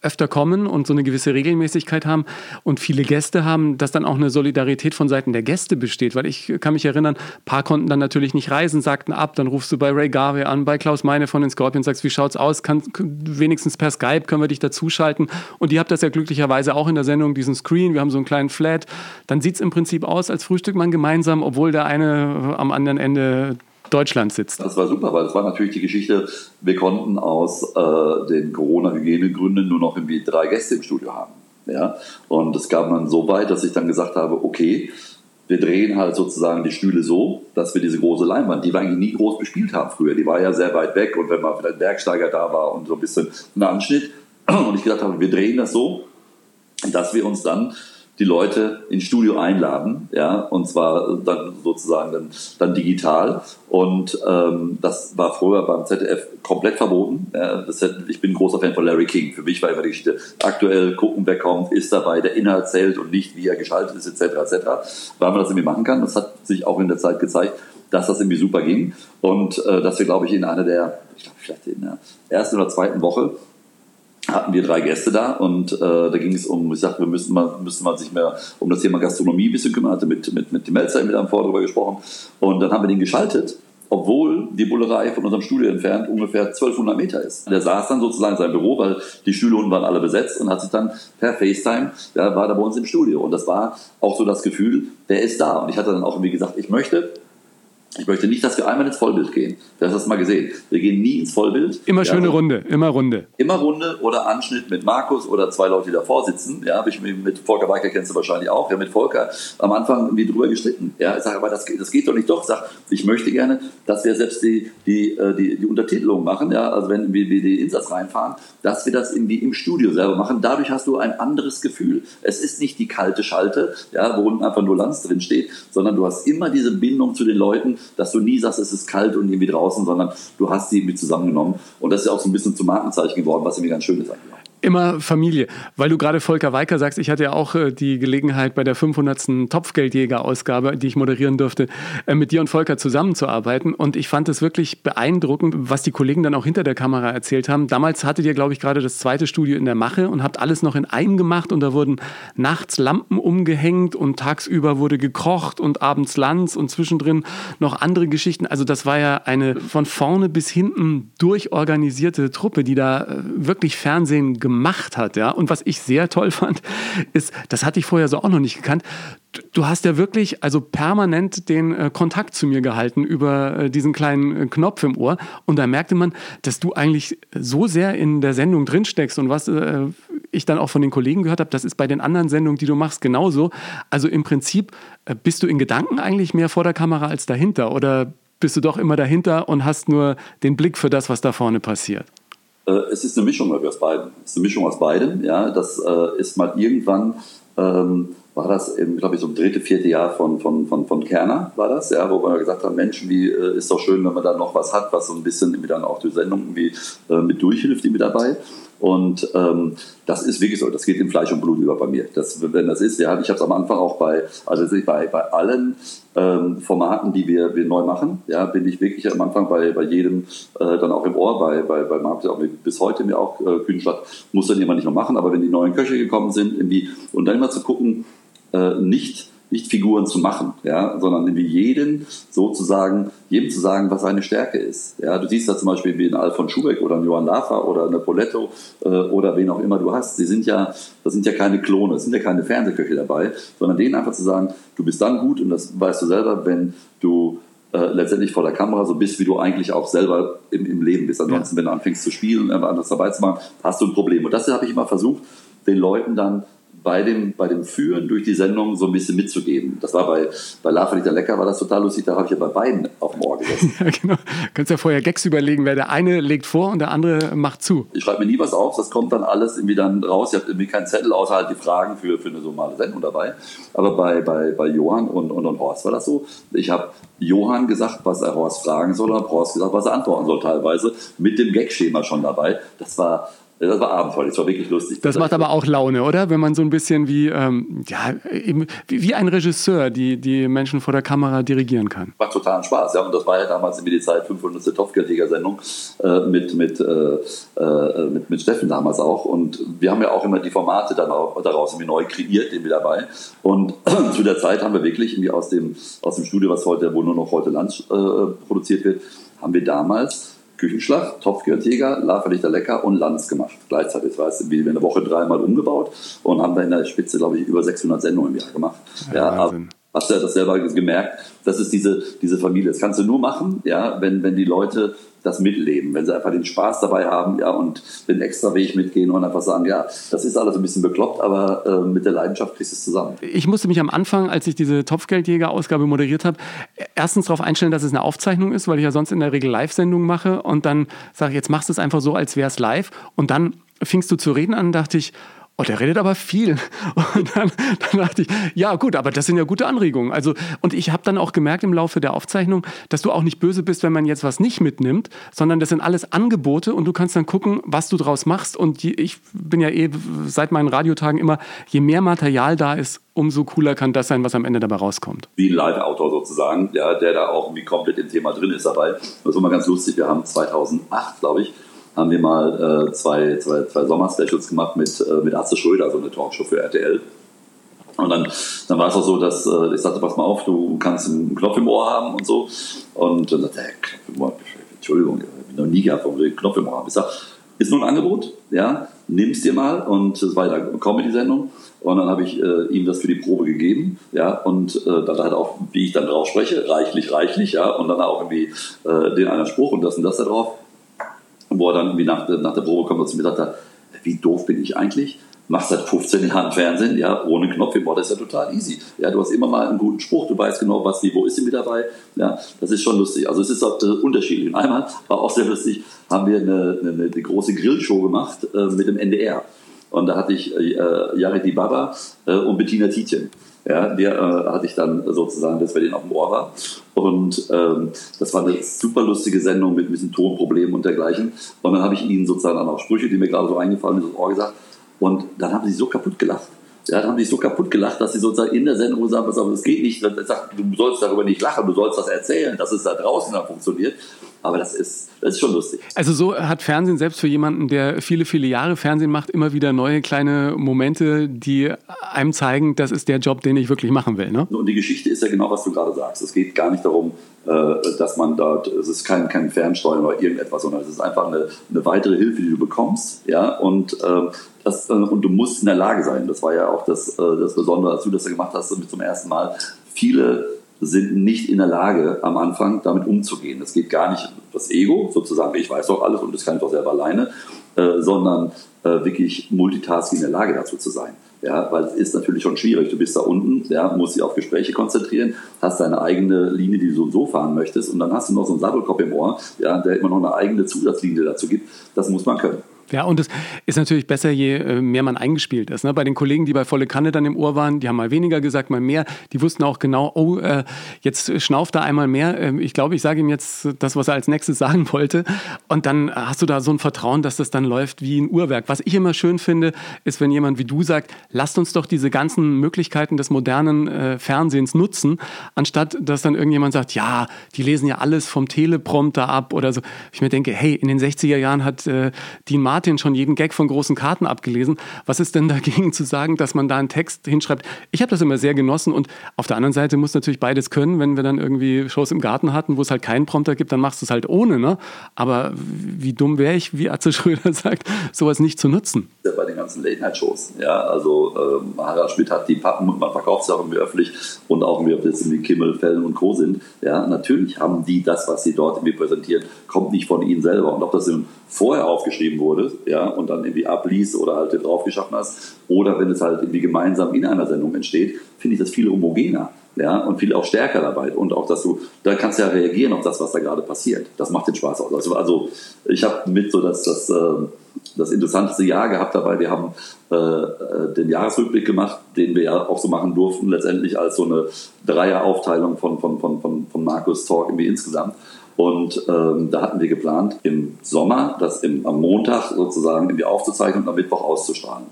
öfter kommen und so eine gewisse Regelmäßigkeit haben und viele Gäste haben, dass dann auch eine Solidarität von Seiten der Gäste besteht. Weil ich kann mich erinnern, ein paar konnten dann natürlich nicht reisen, sagten ab, dann rufst du bei Ray Garvey an, bei Klaus Meine von den Scorpions, sagst, wie schaut's aus? Kann, wenigstens per Skype können wir dich dazuschalten. Und ihr habt das ja glücklicherweise auch in der Sendung, diesen Screen, wir haben so einen kleinen Flat. Dann sieht es im Prinzip aus, als frühstückt man gemeinsam, obwohl der eine am anderen Ende Deutschlands sitzt. Das war super, weil das war natürlich die Geschichte, wir konnten aus äh, den Corona-Hygienegründen nur noch irgendwie drei Gäste im Studio haben. Ja? Und es gab dann so weit, dass ich dann gesagt habe, okay, wir drehen halt sozusagen die Stühle so, dass wir diese große Leinwand, die wir eigentlich nie groß bespielt haben früher, die war ja sehr weit weg und wenn mal vielleicht Bergsteiger da war und so ein bisschen ein Anschnitt und ich gesagt habe, wir drehen das so, dass wir uns dann die Leute ins Studio einladen, ja, und zwar dann sozusagen dann, dann digital. Und ähm, das war früher beim ZDF komplett verboten. Ja, das ich bin großer Fan von Larry King. Für mich war immer die Geschichte aktuell gucken, wer kommt, ist dabei, der Inhalt zählt und nicht, wie er geschaltet ist, etc. etc. Weil man das irgendwie machen kann. Das hat sich auch in der Zeit gezeigt, dass das irgendwie super ging und äh, dass wir, glaube ich, in einer der, ich glaube, vielleicht in der ersten oder zweiten Woche hatten wir drei Gäste da und äh, da ging es um, ich sagte, wir müssen mal, müssen mal sich mehr um das Thema Gastronomie ein bisschen kümmern, hatte mit, mit, mit dem Melzer mit einem Vor darüber gesprochen. Und dann haben wir den geschaltet, obwohl die Bullerei von unserem Studio entfernt ungefähr 1200 Meter ist. Der saß dann sozusagen in seinem Büro, weil die Stühle unten waren alle besetzt und hat sich dann per FaceTime, ja, war da bei uns im Studio. Und das war auch so das Gefühl, der ist da. Und ich hatte dann auch irgendwie gesagt, ich möchte ich möchte nicht, dass wir einmal ins Vollbild gehen. Du hast das mal gesehen. Wir gehen nie ins Vollbild. Immer ja, schöne Runde, immer Runde. Immer Runde oder Anschnitt mit Markus oder zwei Leute, die davor sitzen. Ja, habe ich mit Volker Weicker kennst du wahrscheinlich auch. Ja, mit Volker am Anfang irgendwie drüber gestritten. Ja, ich sage, aber das, das geht doch nicht doch. Ich sage, ich möchte gerne, dass wir selbst die, die, äh, die, die Untertitelung machen. Ja, also wenn wir, wir die Insatz reinfahren, dass wir das irgendwie im Studio selber machen. Dadurch hast du ein anderes Gefühl. Es ist nicht die kalte Schalte, ja, wo unten einfach nur Lanz drin steht, sondern du hast immer diese Bindung zu den Leuten dass du nie sagst, es ist kalt und irgendwie draußen, sondern du hast sie irgendwie zusammengenommen. Und das ist ja auch so ein bisschen zum Markenzeichen geworden, was irgendwie ganz schön ist eigentlich immer Familie. Weil du gerade Volker Weiker sagst, ich hatte ja auch äh, die Gelegenheit bei der 500. Topfgeldjäger-Ausgabe, die ich moderieren durfte, äh, mit dir und Volker zusammenzuarbeiten. Und ich fand es wirklich beeindruckend, was die Kollegen dann auch hinter der Kamera erzählt haben. Damals hattet ihr, glaube ich, gerade das zweite Studio in der Mache und habt alles noch in einem gemacht und da wurden nachts Lampen umgehängt und tagsüber wurde gekocht und abends Lanz und zwischendrin noch andere Geschichten. Also das war ja eine von vorne bis hinten durchorganisierte Truppe, die da äh, wirklich Fernsehen gemacht gemacht hat. Ja? Und was ich sehr toll fand, ist, das hatte ich vorher so auch noch nicht gekannt, du hast ja wirklich also permanent den äh, Kontakt zu mir gehalten über äh, diesen kleinen äh, Knopf im Ohr. Und da merkte man, dass du eigentlich so sehr in der Sendung drinsteckst und was äh, ich dann auch von den Kollegen gehört habe, das ist bei den anderen Sendungen, die du machst, genauso. Also im Prinzip äh, bist du in Gedanken eigentlich mehr vor der Kamera als dahinter oder bist du doch immer dahinter und hast nur den Blick für das, was da vorne passiert? Äh, es ist eine Mischung aus beiden. Es ist eine Mischung aus beiden. Ja, das äh, ist mal irgendwann, ähm, war das glaube ich, so im dritte, vierte Jahr von, von, von, von Kerner, war das, ja, wo wir gesagt haben, Mensch, wie äh, ist doch schön, wenn man da noch was hat, was so ein bisschen irgendwie dann auch die Sendung irgendwie äh, mit durchhilft, die mit dabei. Und ähm, das ist wirklich so, das geht in Fleisch und Blut über bei mir. Das, wenn das ist, ja, ich habe es am Anfang auch bei, also bei, bei allen ähm, Formaten, die wir, wir neu machen, ja, bin ich wirklich am Anfang bei, bei jedem äh, dann auch im Ohr, bei, bei, bei Markus, auch bis heute mir auch äh, Kühnstadt, muss dann immer nicht mehr machen, aber wenn die neuen Köche gekommen sind, irgendwie, und dann immer zu gucken, äh, nicht nicht Figuren zu machen, ja, sondern wie jeden sozusagen, jedem zu sagen, was seine Stärke ist. Ja, du siehst da zum Beispiel wie ein Alfon Schubeck oder ein Johann Lafer oder eine Poletto äh, oder wen auch immer du hast. Sie sind ja, das sind ja keine Klone, es sind ja keine Fernsehköche dabei, sondern denen einfach zu sagen, du bist dann gut und das weißt du selber, wenn du äh, letztendlich vor der Kamera so bist, wie du eigentlich auch selber im, im Leben bist. Ansonsten, ja. wenn du anfängst zu spielen, einfach anders dabei zu machen, hast du ein Problem. Und das habe ich immer versucht, den Leuten dann bei dem, bei dem Führen durch die Sendung so ein bisschen mitzugeben. Das war bei, bei Lava der Lecker, war das total lustig, da habe ich ja bei beiden auf dem Ohr gesessen. <laughs> ja, genau. Kannst ja vorher Gags überlegen, wer der eine legt vor und der andere macht zu. Ich schreibe mir nie was auf, das kommt dann alles irgendwie dann raus. Ich habe irgendwie keinen Zettel, außer halt die Fragen für, für eine normale Sendung dabei. Aber bei, bei, bei Johann und, und, und Horst war das so. Ich habe Johann gesagt, was er Horst fragen soll, und Horst gesagt, was er antworten soll, teilweise mit dem Gag-Schema schon dabei. Das war das war abenteuerlich, das war wirklich lustig. Das, macht aber auch Laune, oder? Wenn man so ein bisschen wie, ähm, ja, wie, wie, ein Regisseur die, die Menschen vor der Kamera dirigieren kann. Macht totalen Spaß, ja. Und das war ja damals in die Zeit 500. Topfgeldjäger-Sendung äh, mit, mit, äh, äh, mit, mit Steffen damals auch. Und wir haben ja auch immer die Formate dann auch, daraus irgendwie neu kreiert, den wir dabei. Und <clears throat> zu der Zeit haben wir wirklich irgendwie aus dem, aus dem Studio, was heute, wo nur noch heute Lunch äh, produziert wird, haben wir damals Küchenschlacht, Topfgärtiger, Laferlichter Lecker und Lanz gemacht. Gleichzeitig, das heißt, wir eine Woche dreimal umgebaut und haben da in der Spitze, glaube ich, über 600 Sendungen im Jahr gemacht. Ja, ja hast du ja das selber gemerkt, das ist diese, diese Familie. Das kannst du nur machen, ja, wenn, wenn die Leute das mitleben, wenn sie einfach den Spaß dabei haben, ja, und den extra Weg mitgehen und einfach sagen, ja, das ist alles ein bisschen bekloppt, aber äh, mit der Leidenschaft kriegst du es zusammen. Ich musste mich am Anfang, als ich diese Topfgeldjäger-Ausgabe moderiert habe, erstens darauf einstellen, dass es eine Aufzeichnung ist, weil ich ja sonst in der Regel Live-Sendungen mache und dann sage ich, jetzt machst du es einfach so, als wäre es live und dann fingst du zu reden an, dachte ich, Oh, der redet aber viel. <laughs> Und dann, dann, dachte ich, ja gut, aber das sind ja gute Anregungen. Also, und ich habe dann auch gemerkt im Laufe der Aufzeichnung, dass du auch nicht böse bist, wenn man jetzt was nicht mitnimmt, sondern das sind alles Angebote und du kannst dann gucken, was du draus machst. Und ich bin ja eh seit meinen Radiotagen immer, je mehr Material da ist, umso cooler kann das sein, was am Ende dabei rauskommt. Wie ein Live-Autor sozusagen, ja, der da auch irgendwie komplett im Thema drin ist dabei. Das war mal ganz lustig. Wir haben 2008, glaube ich, haben wir mal äh, zwei, zwei, zwei Sommer-Specials gemacht mit, äh, mit Atze Schröder, so eine Talkshow für RTL. Und dann, dann war es auch so, dass äh, ich sagte, pass mal auf, du kannst einen Knopf im Ohr haben und so. Und dann sagte er, Knopf im Ohr, Entschuldigung, ich habe noch nie gehabt, warum will ich Knopf im Ohr haben? Ich sage, ist nur ein Angebot, ja, nimm's dir mal. Und das war ja eine Comedy-Sendung. Und dann habe ich äh, ihm das für die Probe gegeben, ja, und äh, dann halt auch, wie ich dann drauf spreche, reichlich, reichlich, ja, und dann auch irgendwie äh, den einen Spruch und das und das da drauf wo er dann irgendwie nach, nach der Probe kommt und zu mir sagt, wie doof bin ich eigentlich? Machst seit 15 Jahren Fernsehen, ja, ohne Knopf im ist ja total easy. Ja, du hast immer mal einen guten Spruch, du weißt genau, was, wie, wo ist sie mit dabei. Ja, das ist schon lustig. Also es ist auch unterschiedlich. Und einmal war auch sehr lustig, haben wir eine, eine, eine große Grillshow gemacht äh, mit dem NDR. Und da hatte ich äh, Jared Di Baba äh, und Bettina Tietjen. Ja, der äh, hatte ich dann sozusagen, dass wir den auf dem Ohr war. Und ähm, das war eine super lustige Sendung mit ein bisschen Tonproblemen und dergleichen. Und dann habe ich ihnen sozusagen dann auch Sprüche, die mir gerade so eingefallen sind, ins Ohr gesagt. Und dann haben sie so kaputt gelacht. Ja, dann haben die so kaputt gelacht, dass sie sozusagen in der Sendung sagen, pass das geht nicht, du sollst darüber nicht lachen, du sollst das erzählen, dass es da draußen dann funktioniert. Aber das ist, das ist schon lustig. Also so hat Fernsehen selbst für jemanden, der viele, viele Jahre Fernsehen macht, immer wieder neue kleine Momente, die einem zeigen, das ist der Job, den ich wirklich machen will. Ne? Und die Geschichte ist ja genau, was du gerade sagst. Es geht gar nicht darum, äh, dass man dort, es ist kein, kein Fernsteuern oder irgendetwas, sondern es ist einfach eine, eine weitere Hilfe, die du bekommst. Ja? Und, ähm, das, äh, und du musst in der Lage sein. Das war ja auch das, äh, das Besondere, als du das gemacht hast zum ersten Mal. Viele sind nicht in der Lage, am Anfang damit umzugehen. Es geht gar nicht das Ego, sozusagen, ich weiß doch alles und das kann ich doch selber alleine, äh, sondern äh, wirklich Multitasking in der Lage dazu zu sein. Ja, weil es ist natürlich schon schwierig. Du bist da unten, ja, musst dich auf Gespräche konzentrieren, hast deine eigene Linie, die du so und so fahren möchtest und dann hast du noch so einen Sattelkopf im Ohr, ja, der immer noch eine eigene Zusatzlinie dazu gibt. Das muss man können. Ja, und es ist natürlich besser, je äh, mehr man eingespielt ist. Ne? Bei den Kollegen, die bei Volle Kanne dann im Ohr waren, die haben mal weniger gesagt, mal mehr. Die wussten auch genau, oh, äh, jetzt schnauft er einmal mehr. Ähm, ich glaube, ich sage ihm jetzt das, was er als nächstes <laughs> sagen wollte. Und dann hast du da so ein Vertrauen, dass das dann läuft wie ein Uhrwerk. Was ich immer schön finde, ist, wenn jemand wie du sagt, lasst uns doch diese ganzen Möglichkeiten des modernen äh, Fernsehens nutzen, anstatt dass dann irgendjemand sagt, ja, die lesen ja alles vom Teleprompter ab oder so. Ich mir denke, hey, in den 60er Jahren hat äh, Dean Martin Martin schon jeden Gag von großen Karten abgelesen. Was ist denn dagegen zu sagen, dass man da einen Text hinschreibt? Ich habe das immer sehr genossen und auf der anderen Seite muss natürlich beides können. Wenn wir dann irgendwie Shows im Garten hatten, wo es halt keinen Prompter gibt, dann machst du es halt ohne. Ne? Aber wie dumm wäre ich, wie Atze <laughs> Schröder sagt, sowas nicht zu nutzen? Ja, bei den ganzen Late-Night-Shows. Ja, also ähm, Harald Schmidt hat die Pappen und man verkauft sie auch irgendwie öffentlich und auch irgendwie, ob das irgendwie Kimmel, Fällen und Co. sind. Ja, natürlich haben die das, was sie dort irgendwie präsentieren, kommt nicht von ihnen selber. Und ob das im vorher aufgeschrieben wurde, ja, und dann irgendwie abliest oder halt drauf geschaffen hast, oder wenn es halt irgendwie gemeinsam in einer Sendung entsteht, finde ich das viel homogener. Ja, und viel auch stärker dabei. Und auch, dass du, da kannst du ja reagieren auf das, was da gerade passiert. Das macht den Spaß aus. Also, also ich habe mit so das, das, äh, das interessanteste Jahr gehabt dabei. Wir haben äh, äh, den Jahresrückblick gemacht, den wir ja auch so machen durften, letztendlich als so eine Dreieraufteilung von, von, von, von, von Markus Talk irgendwie insgesamt. Und ähm, da hatten wir geplant, im Sommer das im, am Montag sozusagen irgendwie aufzuzeichnen und am Mittwoch auszustrahlen.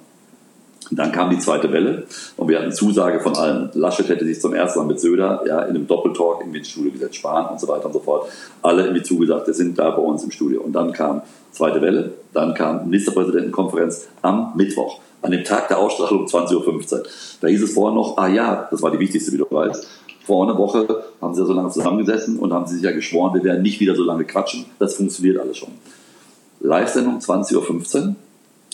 Und dann kam die zweite Welle und wir hatten Zusage von allen. Laschet hätte sich zum ersten Mal mit Söder ja, in einem Doppeltalk irgendwie ins Studio gesetzt, Spahn und so weiter und so fort. Alle irgendwie zugesagt, wir sind da bei uns im Studio. Und dann kam zweite Welle, dann kam Ministerpräsidentenkonferenz am Mittwoch, an dem Tag der Ausstrahlung 20.15 Uhr. Da hieß es vorher noch, ah ja, das war die wichtigste, wie du weißt, vor einer Woche haben sie ja so lange zusammengesessen und haben sich ja geschworen, wir werden nicht wieder so lange quatschen. Das funktioniert alles schon. Live-Sendung 20.15 Uhr.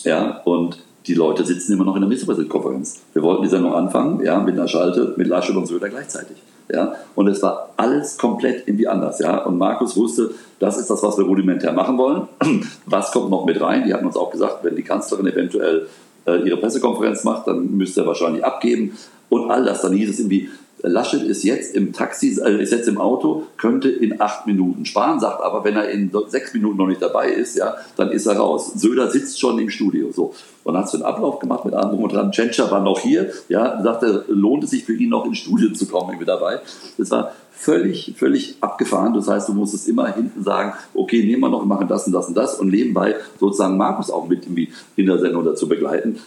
Ja, und die Leute sitzen immer noch in der Ministerpräsidentenkonferenz. Wir wollten die Sendung anfangen, ja, mit einer Schalte, mit Laschet und Söder gleichzeitig. Ja, und es war alles komplett irgendwie anders. Ja, und Markus wusste, das ist das, was wir rudimentär machen wollen. <clears throat> Was kommt noch mit rein? Die hatten uns auch gesagt, wenn die Kanzlerin eventuell äh, ihre Pressekonferenz macht, dann müsste er wahrscheinlich abgeben. Und all das, dann hieß es irgendwie, Laschet ist jetzt im Taxi, äh, ist jetzt im Auto, könnte in acht Minuten sparen, sagt aber, wenn er in sechs Minuten noch nicht dabei ist, ja, dann ist er raus. Söder sitzt schon im Studio. So. Dann hast du einen Ablauf gemacht mit allem und dran. Tschentscher war noch hier, ja, sagte, lohnt es sich für ihn noch ins Studio zu kommen, irgendwie dabei. Das war völlig, völlig abgefahren. Das heißt, du musstest immer hinten sagen, okay, nehmen wir noch, machen das und das und das und nebenbei sozusagen Markus auch mit in der Sendung dazu begleiten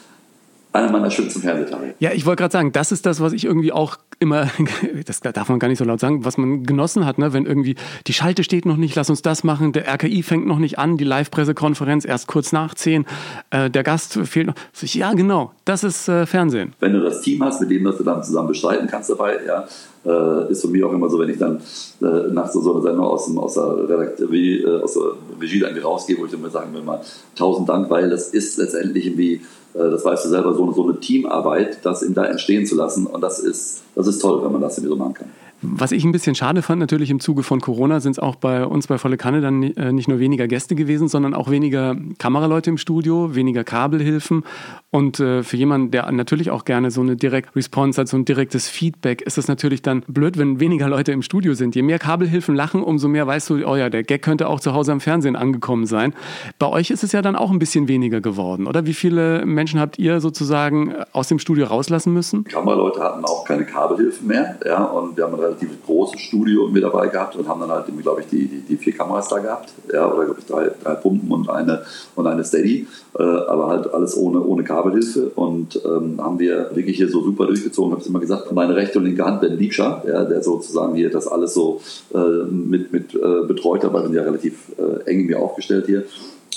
einer meiner schönsten Fernsehtage. Ja, ich wollte gerade sagen, das ist das, was ich irgendwie auch immer, <laughs> das darf man gar nicht so laut sagen, was man genossen hat, ne? wenn irgendwie die Schalte steht noch nicht, lass uns das machen, der RKI fängt noch nicht an, die Live-Pressekonferenz erst kurz nach zehn, äh, der Gast fehlt noch. Ja, genau, das ist äh, Fernsehen. Wenn du das Team hast, mit dem du dann zusammen bestreiten kannst dabei, ja, äh, ist für mich auch immer so, wenn ich dann äh, nach so, so einer Sendung aus, dem, aus, der Redakteur, äh, aus der Regie dann rausgehe, wo ich dann mal sagen will, mal tausend Dank, weil das ist letztendlich irgendwie das weißt du selber, so, so eine Teamarbeit, das in da entstehen zu lassen. Und das ist, das ist toll, wenn man das irgendwie so machen kann. Was ich ein bisschen schade fand, natürlich im Zuge von Corona, sind es auch bei uns bei Volle Kanne dann äh, nicht nur weniger Gäste gewesen, sondern auch weniger Kameraleute im Studio, weniger Kabelhilfen. Und äh, für jemanden, der natürlich auch gerne so eine Direct Response hat, so ein direktes Feedback, ist es natürlich dann blöd, wenn weniger Leute im Studio sind. Je mehr Kabelhilfen lachen, umso mehr weißt du, oh ja, der Gag könnte auch zu Hause am Fernsehen angekommen sein. Bei euch ist es ja dann auch ein bisschen weniger geworden, oder? Wie viele Menschen habt ihr sozusagen aus dem Studio rauslassen müssen? Kameraleute hatten auch keine Kabelhilfen mehr, ja, und wir haben relativ großes Studio mit dabei gehabt und haben dann halt, glaube ich, die, die, die, vier Kameras da gehabt. Ja, oder glaube ich drei, drei Pumpen und eine, und eine Steady. Äh, aber halt alles ohne, ohne Kabelhilfe. Und ähm, haben wir wirklich hier so super durchgezogen. habe es immer gesagt, meine rechte und linke Hand, Ben Liebscher, ja, der sozusagen hier das alles so äh, mit, mit äh, betreut hat, weil wir sind ja relativ äh, eng mir aufgestellt hier.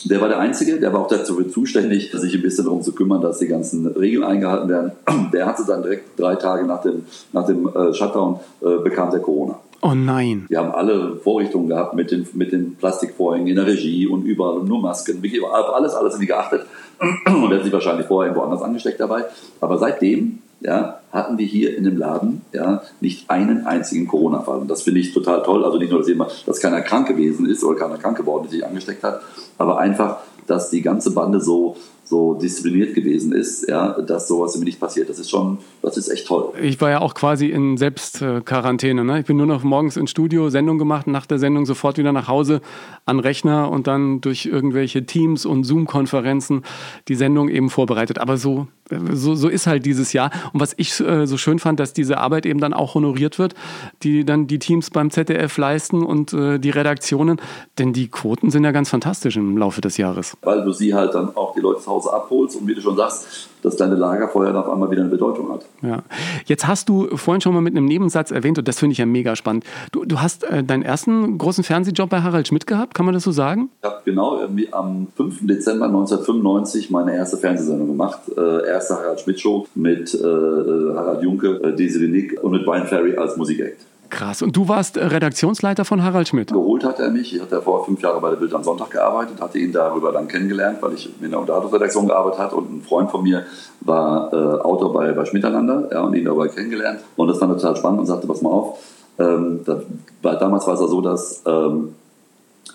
Der war der Einzige, der war auch dazu zuständig, sich ein bisschen darum zu kümmern, dass die ganzen Regeln eingehalten werden. <clears throat> Der hatte dann direkt drei Tage nach dem, nach dem äh, Shutdown, äh, bekam der Corona. Oh nein. Wir haben alle Vorrichtungen gehabt mit den, mit den Plastikvorhängen in der Regie und überall und nur Masken. Auf alles, alles irgendwie geachtet. <clears throat> Und er hat sich wahrscheinlich vorher irgendwo anders angesteckt dabei. Aber seitdem ja, hatten wir hier in dem Laden ja, nicht einen einzigen Corona-Fall. Und das finde ich total toll. Also nicht nur, dass, jemand, dass keiner krank gewesen ist oder keiner krank geworden ist, sich angesteckt hat, aber einfach, dass die ganze Bande so so diszipliniert gewesen ist, ja, dass sowas irgendwie nicht passiert. Das ist schon, das ist echt toll. Ich war ja auch quasi in Selbstquarantäne. Ne? Ich bin nur noch morgens ins Studio, Sendung gemacht, nach der Sendung sofort wieder nach Hause an Rechner und dann durch irgendwelche Teams und Zoom-Konferenzen die Sendung eben vorbereitet. Aber so so, so ist halt dieses Jahr. Und was ich äh, so schön fand, dass diese Arbeit eben dann auch honoriert wird, die dann die Teams beim ZDF leisten und äh, die Redaktionen. Denn die Quoten sind ja ganz fantastisch im Laufe des Jahres. Weil du sie halt dann auch die Leute zu Hause abholst und wie du schon sagst, dass deine Lagerfeuer auf einmal wieder eine Bedeutung hat. Ja. Jetzt hast du vorhin schon mal mit einem Nebensatz erwähnt, und das finde ich ja mega spannend. Du, du hast äh, deinen ersten großen Fernsehjob bei Harald Schmidt gehabt, kann man das so sagen? Ich habe genau am 5. Dezember 1995 meine erste Fernsehsendung gemacht. Äh, erste Harald Schmidt Show mit äh, Harald Junke, äh, Desiree Nick und mit Brian Ferry als Musikact. Krass. Und du warst Redaktionsleiter von Harald Schmidt? Geholt hat er mich. Ich hatte vor fünf Jahren bei der Bild am Sonntag gearbeitet, hatte ihn darüber dann kennengelernt, weil ich in der Unterhaltungsredaktion gearbeitet habe und ein Freund von mir war äh, Autor bei, bei Schmiteinander ja, und ihn dabei kennengelernt. Und das fand er total spannend und sagte, pass mal auf. Ähm, da, damals war es ja so, dass ähm,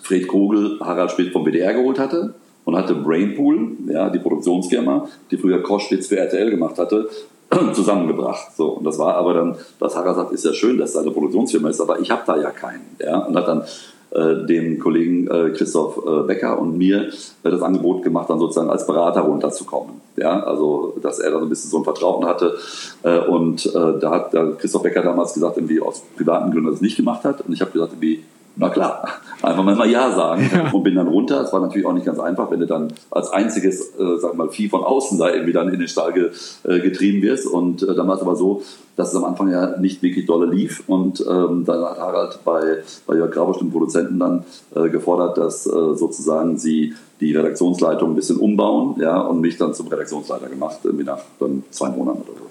Fred Kogel Harald Schmidt vom WDR geholt hatte und hatte Brainpool, ja, die Produktionsfirma, die früher Koschwitz für RTL gemacht hatte, <clears throat> zusammengebracht. So, und das war aber dann, was Harald sagt, ist ja schön, dass da eine Produktionsfirma ist, aber ich habe da ja keinen. Ja, und hat dann äh, dem Kollegen äh, Christoph äh, Becker und mir das Angebot gemacht, dann sozusagen als Berater runterzukommen. Ja, also dass er dann ein bisschen so ein Vertrauen hatte. Und da hat Christoph Becker damals gesagt, irgendwie aus privaten Gründen das nicht gemacht hat. Und ich habe gesagt, irgendwie, na klar, einfach mal Ja sagen ja. und bin dann runter. Es war natürlich auch nicht ganz einfach, wenn du dann als einziges, äh, sag mal, Vieh von außen da irgendwie dann in den Stall ge, äh, getrieben wirst. Und äh, dann war es aber so, dass es am Anfang ja nicht wirklich dolle lief. Und ähm, dann hat Harald bei, bei Jörg Grabosch, dem Produzenten, dann äh, gefordert, dass äh, sozusagen sie die Redaktionsleitung ein bisschen umbauen ja, und mich dann zum Redaktionsleiter gemacht, irgendwie nach dann zwei Monaten oder so.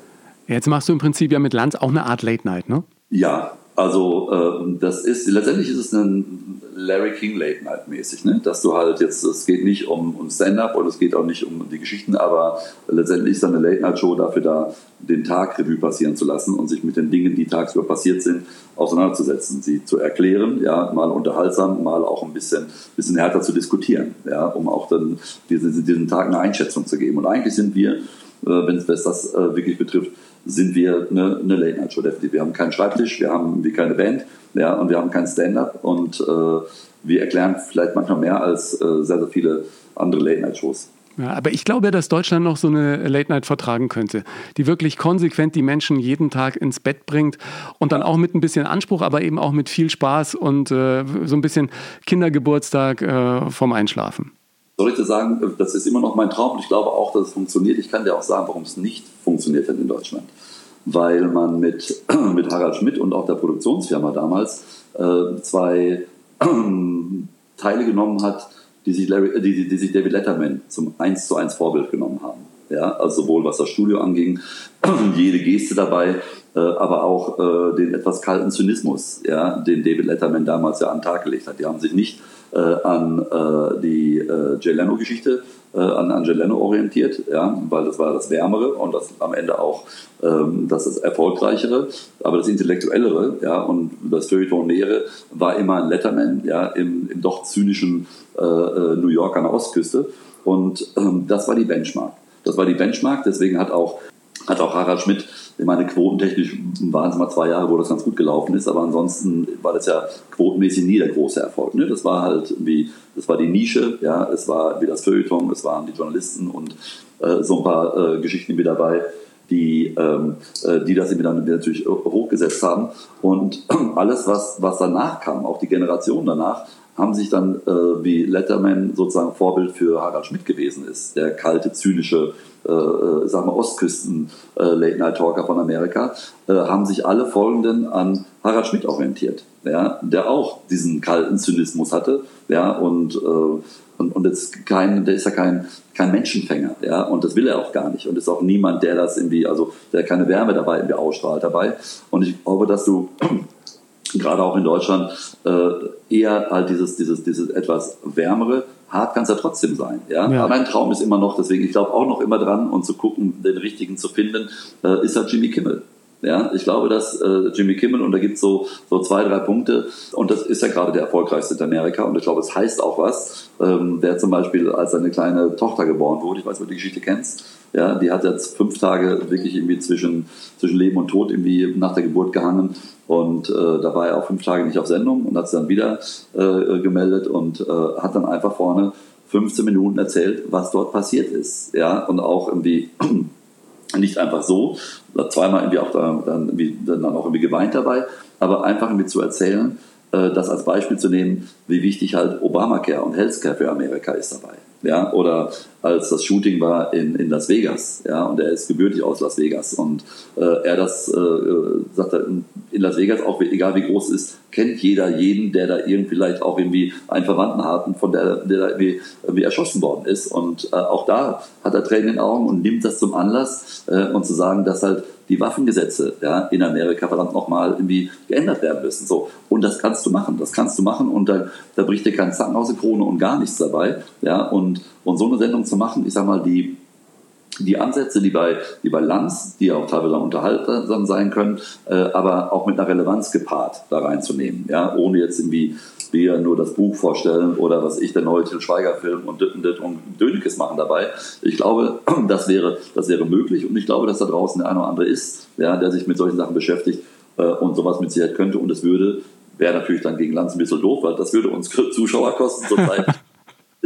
Jetzt machst du im Prinzip ja mit Lanz auch eine Art Late Night, ne? Ja, also äh, das ist letztendlich ist es ein Larry King Late Night mäßig, ne? dass du halt jetzt es geht nicht um, um Stand-up und es geht auch nicht um die Geschichten, aber letztendlich ist dann eine Late Night Show dafür da, den Tag Revue passieren zu lassen und sich mit den Dingen, die tagsüber passiert sind, auseinanderzusetzen, sie zu erklären, ja, mal unterhaltsam, mal auch ein bisschen, bisschen härter zu diskutieren, ja, um auch dann diesen, diesen Tag eine Einschätzung zu geben. Und eigentlich sind wir, wenn es das äh, wirklich betrifft, sind wir eine, eine Late-Night-Show definitiv. Wir haben keinen Schreibtisch, wir haben wie keine Band ja, und wir haben kein Stand-up und äh, wir erklären vielleicht manchmal mehr als äh, sehr, sehr viele andere Late-Night-Shows. Ja, aber ich glaube, dass Deutschland noch so eine Late Night vertragen könnte, die wirklich konsequent die Menschen jeden Tag ins Bett bringt und dann auch mit ein bisschen Anspruch, aber eben auch mit viel Spaß und äh, so ein bisschen Kindergeburtstag äh, vom Einschlafen. Soll ich dir sagen, das ist immer noch mein Traum und ich glaube auch, dass es funktioniert. Ich kann dir auch sagen, warum es nicht funktioniert hat in Deutschland. Weil man mit, <clears throat> mit Harald Schmidt und auch der Produktionsfirma damals äh, zwei äh, <clears throat> Teile genommen hat, die sich, Larry, äh, die, die sich David Letterman zum 1 zu 1 Vorbild genommen haben. Ja, also sowohl was das Studio anging, <clears throat> jede Geste dabei, äh, aber auch äh, den etwas kalten Zynismus, ja, den David Letterman damals ja an den Tag gelegt hat. Die haben sich nicht äh, an äh, die äh, Jay Leno-Geschichte äh, an, an Jay Leno orientiert, ja, weil das war das Wärmere und das am Ende auch ähm, das, das Erfolgreichere, aber das Intellektuellere ja, und das Feuilletonäre war immer ein Letterman ja, im, im doch zynischen äh, äh, New York an der Ostküste und ähm, das war die Benchmark. Das war die Benchmark, deswegen hat auch, hat auch Harald Schmidt ich meine, quotentechnisch waren es mal zwei Jahre, wo das ganz gut gelaufen ist, aber ansonsten war das ja quotenmäßig nie der große Erfolg. Ne? Das war halt wie, das war die Nische, ja, es war wie das Feuilleton, es waren die Journalisten und äh, so ein paar äh, Geschichten mit dabei, die, ähm, äh, die das dann natürlich hochgesetzt haben. Und <clears throat> alles, was, was danach kam, auch die Generation danach, haben sich dann, äh, wie Letterman sozusagen Vorbild für Harald Schmidt gewesen ist, der kalte, zynische, äh, äh sag mal, Ostküsten-Late-Night-Talker äh, von Amerika, äh, haben sich alle Folgenden an Harald Schmidt orientiert, ja, der auch diesen kalten Zynismus hatte, ja, und, und, und jetzt kein, der ist ja kein, kein Menschenfänger, ja, und das will er auch gar nicht und ist auch niemand, der das irgendwie, also der keine Wärme dabei irgendwie ausstrahlt dabei. Und ich glaube, dass du gerade auch in Deutschland, äh, eher halt dieses, dieses, dieses etwas wärmere. Hart kann es ja trotzdem sein. Ja? ja. Mein Traum ist immer noch, deswegen, ich glaube auch noch immer dran und zu gucken, den richtigen zu finden, äh, ist halt Jimmy Kimmel. Ja, ich glaube, dass äh, Jimmy Kimmel, und da gibt es so, so zwei, drei Punkte, und das ist ja gerade der erfolgreichste in Amerika, und ich glaube, es heißt auch was. Ähm, der zum Beispiel, als seine kleine Tochter geboren wurde, ich weiß nicht, ob du die Geschichte kennst, ja, die hat jetzt fünf Tage wirklich irgendwie zwischen, zwischen Leben und Tod irgendwie nach der Geburt gehangen. Und äh, da war er auch fünf Tage nicht auf Sendung und hat es dann wieder äh, gemeldet und äh, hat dann einfach vorne 15 Minuten erzählt, was dort passiert ist. Ja, und auch irgendwie <clears throat> nicht einfach so, zweimal irgendwie auch da, dann, irgendwie, dann auch irgendwie geweint dabei, aber einfach irgendwie zu erzählen, äh, das als Beispiel zu nehmen, wie wichtig halt Obamacare und Healthcare für Amerika ist dabei. Ja, oder als das Shooting war in, in Las Vegas, ja, und er ist gebürtig aus Las Vegas. Und äh, er das, äh, sagt er, in Las Vegas, auch egal wie groß es ist, kennt jeder jeden, der da irgendwie vielleicht auch irgendwie einen Verwandten hat und von der, der da irgendwie, irgendwie erschossen worden ist. Und äh, auch da hat er Tränen in den Augen und nimmt das zum Anlass äh, und zu sagen, dass halt die Waffengesetze ja, in Amerika verdammt nochmal irgendwie geändert werden müssen. So. Und das kannst du machen, das kannst du machen und da, da bricht dir kein Zacken aus der Krone und gar nichts dabei. Ja, und, und so eine Sendung zu machen, ich sag mal, die, die Ansätze, die bei, die bei Lanz, die auch teilweise unterhaltsam sein können, äh, aber auch mit einer Relevanz gepaart da reinzunehmen, ja, ohne jetzt irgendwie wir nur das Buch vorstellen oder was ich, der neue Til Schweiger-Film und dit und dit und Dönekes machen dabei. Ich glaube, <clears throat> das wäre, das wäre möglich und ich glaube, dass da draußen der eine oder andere ist, ja, der sich mit solchen Sachen beschäftigt äh, und sowas mit Sicherheit könnte und es würde, wäre natürlich dann gegen Lanz ein bisschen doof, weil das würde uns <laughs> Zuschauer kosten zurzeit.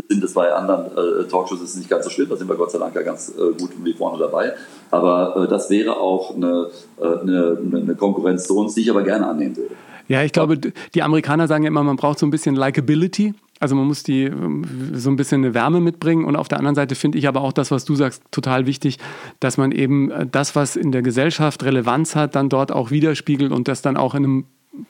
Sind es bei anderen äh, Talkshows ist nicht ganz so schlimm, da sind wir Gott sei Dank ja ganz äh, gut wie vorne dabei. Aber äh, das wäre auch eine, äh, eine, eine Konkurrenz zu uns, die ich aber gerne annehmen würde. Ja, ich glaube, die Amerikaner sagen ja immer, man braucht so ein bisschen Likability. Also man muss die ähm, so ein bisschen eine Wärme mitbringen. Und auf der anderen Seite finde ich aber auch das, was du sagst, total wichtig, dass man eben äh, das, was in der Gesellschaft Relevanz hat, dann dort auch widerspiegelt und das dann auch in einem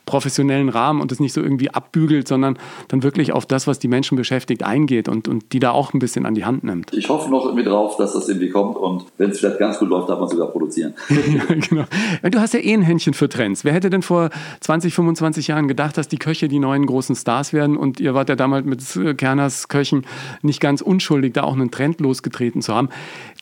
professionellen Rahmen und es nicht so irgendwie abbügelt, sondern dann wirklich auf das, was die Menschen beschäftigt, eingeht und, und die da auch ein bisschen an die Hand nimmt. Ich hoffe noch irgendwie drauf, dass das irgendwie kommt und wenn es vielleicht ganz gut läuft, darf man sogar produzieren. <laughs> ja, genau. Du hast ja eh ein Händchen für Trends. Wer hätte denn vor 20, 25 Jahren gedacht, dass die Köche die neuen großen Stars werden und ihr wart ja damals mit Kerners Köchen nicht ganz unschuldig, da auch einen Trend losgetreten zu haben.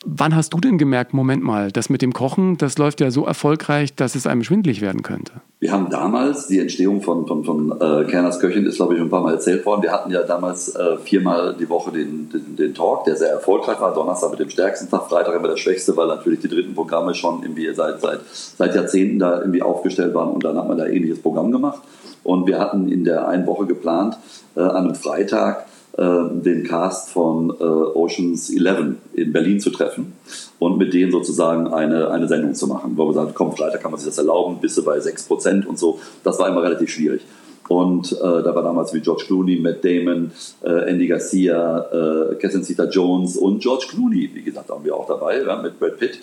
Wann hast du denn gemerkt, Moment mal, das mit dem Kochen, das läuft ja so erfolgreich, dass es einem schwindlig werden könnte? Wir haben damals, die Entstehung von, von, von äh, Kerners Köchin ist, glaube ich, ein paar Mal erzählt worden. Wir hatten ja damals äh, viermal die Woche den, den, den, Talk, der sehr erfolgreich war. Donnerstag mit dem stärksten Tag, Freitag immer der schwächste, weil natürlich die dritten Programme schon irgendwie seit, seit, seit Jahrzehnten da irgendwie aufgestellt waren und dann hat man da ähnliches Programm gemacht. Und wir hatten in der einen Woche geplant, äh, an einem Freitag den Cast von äh, Oceans 11 in Berlin zu treffen und mit denen sozusagen eine, eine Sendung zu machen. Wo wir sagen, komm, Freitag kann man sich das erlauben, bis bei 6% und so. Das war immer relativ schwierig. Und äh, da war damals wie George Clooney, Matt Damon, äh, Andy Garcia, äh, Catherine Zeta-Jones und George Clooney, wie gesagt, haben wir auch dabei, ja, mit Brad Pitt.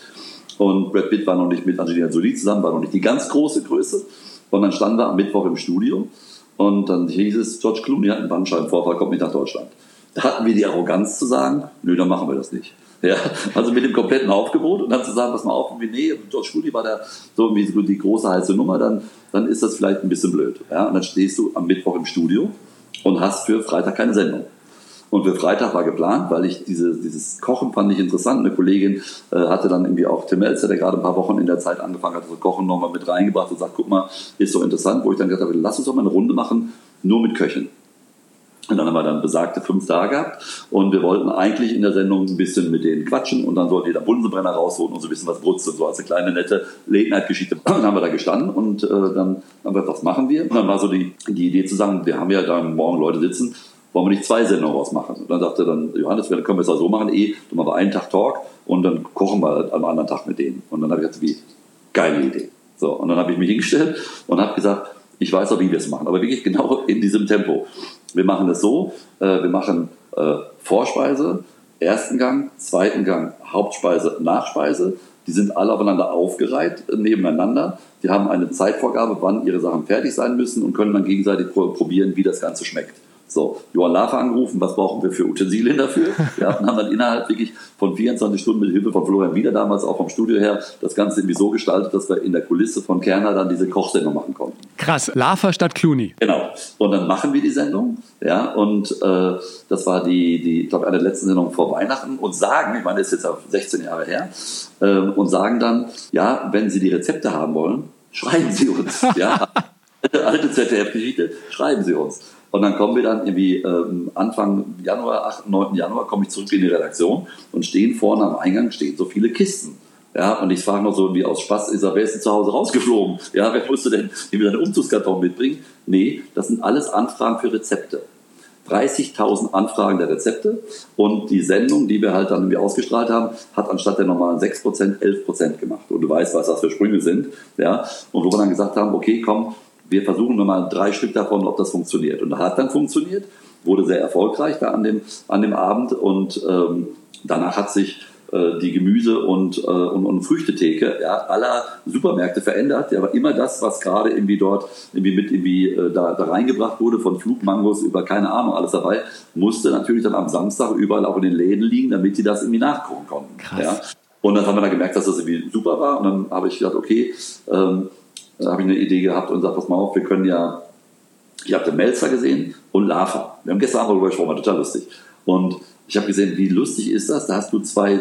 Und Brad Pitt war noch nicht mit Angelina Jolie zusammen, war noch nicht die ganz große Größe. Und dann standen wir am Mittwoch im Studio und dann hieß es, George Clooney hat einen Bandscheibenvorfall, kommt nicht nach Deutschland. Da hatten wir die Arroganz zu sagen, nö, dann machen wir das nicht. Ja, also mit dem kompletten Aufgebot und dann zu sagen, pass mal auf, nee, George Clooney war da so so die große heiße Nummer, dann, dann ist das vielleicht ein bisschen blöd. Ja, und dann stehst du am Mittwoch im Studio und hast für Freitag keine Sendung. Und für Freitag war geplant, weil ich diese, dieses Kochen fand ich interessant. Eine Kollegin äh, hatte dann irgendwie auch Tim Elster, der gerade ein paar Wochen in der Zeit angefangen hat, so Kochen nochmal mit reingebracht und sagt, guck mal, ist so interessant, wo ich dann gesagt habe, lass uns doch mal eine Runde machen, nur mit Köchen. Und dann haben wir dann besagte fünf da gehabt und wir wollten eigentlich in der Sendung ein bisschen mit denen quatschen und dann sollte jeder Bunsenbrenner rausholen und so ein bisschen was brutzeln, so als eine kleine nette Late-Night-Geschichte. <clears throat> Dann haben wir da gestanden und äh, dann haben wir, was machen wir? Und dann war so die, die Idee zu sagen, wir haben ja da morgen Leute sitzen, wollen wir nicht zwei Sendungen rausmachen? Und dann sagte dann Johannes, können wir es so machen, eh, machen wir einen Tag Talk und dann kochen wir am anderen Tag mit denen. Und dann habe ich gesagt, wie, geile Idee. So, und dann habe ich mich hingestellt und habe gesagt, ich weiß auch, wie wir es machen, aber wirklich genau in diesem Tempo. Wir machen es so, äh, wir machen äh, Vorspeise, ersten Gang, zweiten Gang, Hauptspeise, Nachspeise. Die sind alle aufeinander aufgereiht, äh, nebeneinander. Die haben eine Zeitvorgabe, wann ihre Sachen fertig sein müssen und können dann gegenseitig probieren, wie das Ganze schmeckt. So, Johann Lafer angerufen, was brauchen wir für Utensilien dafür? Ja, und haben dann innerhalb wirklich von 24 Stunden mit Hilfe von Florian Wieder damals auch vom Studio her das Ganze irgendwie so gestaltet, dass wir in der Kulisse von Kerner dann diese Kochsendung machen konnten. Krass, Lafer statt Clooney. Genau. Und dann machen wir die Sendung, ja, und äh, das war die, die ich glaube, eine der letzten Sendungen vor Weihnachten und sagen, ich meine, das ist jetzt 16 Jahre her, äh, und sagen dann, ja, wenn Sie die Rezepte haben wollen, schreiben Sie uns. ja, <laughs> alte ZDF-Geschichte, schreiben Sie uns. Und dann kommen wir dann irgendwie ähm, Anfang Januar, 8., 9. Januar, komme ich zurück in die Redaktion und stehen vorne am Eingang stehen so viele Kisten. Ja, und ich frage noch so wie aus Spaß, ist er, wer ist denn zu Hause rausgeflogen? Ja, wer musste denn irgendwie seinen Umzugskarton mitbringen? Nee, das sind alles Anfragen für Rezepte. 30.000 Anfragen der Rezepte und die Sendung, die wir halt dann irgendwie ausgestrahlt haben, hat anstatt der normalen 6% 11% gemacht. Und du weißt, was das für Sprünge sind. Ja? Und wo wir dann gesagt haben, okay, komm, wir versuchen nur mal drei Stück davon, ob das funktioniert. Und das hat dann funktioniert, wurde sehr erfolgreich da an dem, an dem Abend und ähm, danach hat sich äh, die Gemüse- und, äh, und, und Früchtetheke ja, aller Supermärkte verändert. Ja, aber immer das, was gerade irgendwie dort irgendwie mit irgendwie äh, da, da reingebracht wurde, von Flugmangos über keine Ahnung, alles dabei, musste natürlich dann am Samstag überall auch in den Läden liegen, damit sie das irgendwie nachkochen konnten. Krass. Ja. Und dann haben wir dann gemerkt, dass das irgendwie super war. Und dann habe ich gedacht, okay, ähm, da habe ich eine Idee gehabt und gesagt, pass mal auf, wir können ja, ich habe den Melzer gesehen und Lava. Wir haben gestern Abend darüber gesprochen, war total lustig. Und ich habe gesehen, wie lustig ist das? Da hast du zwei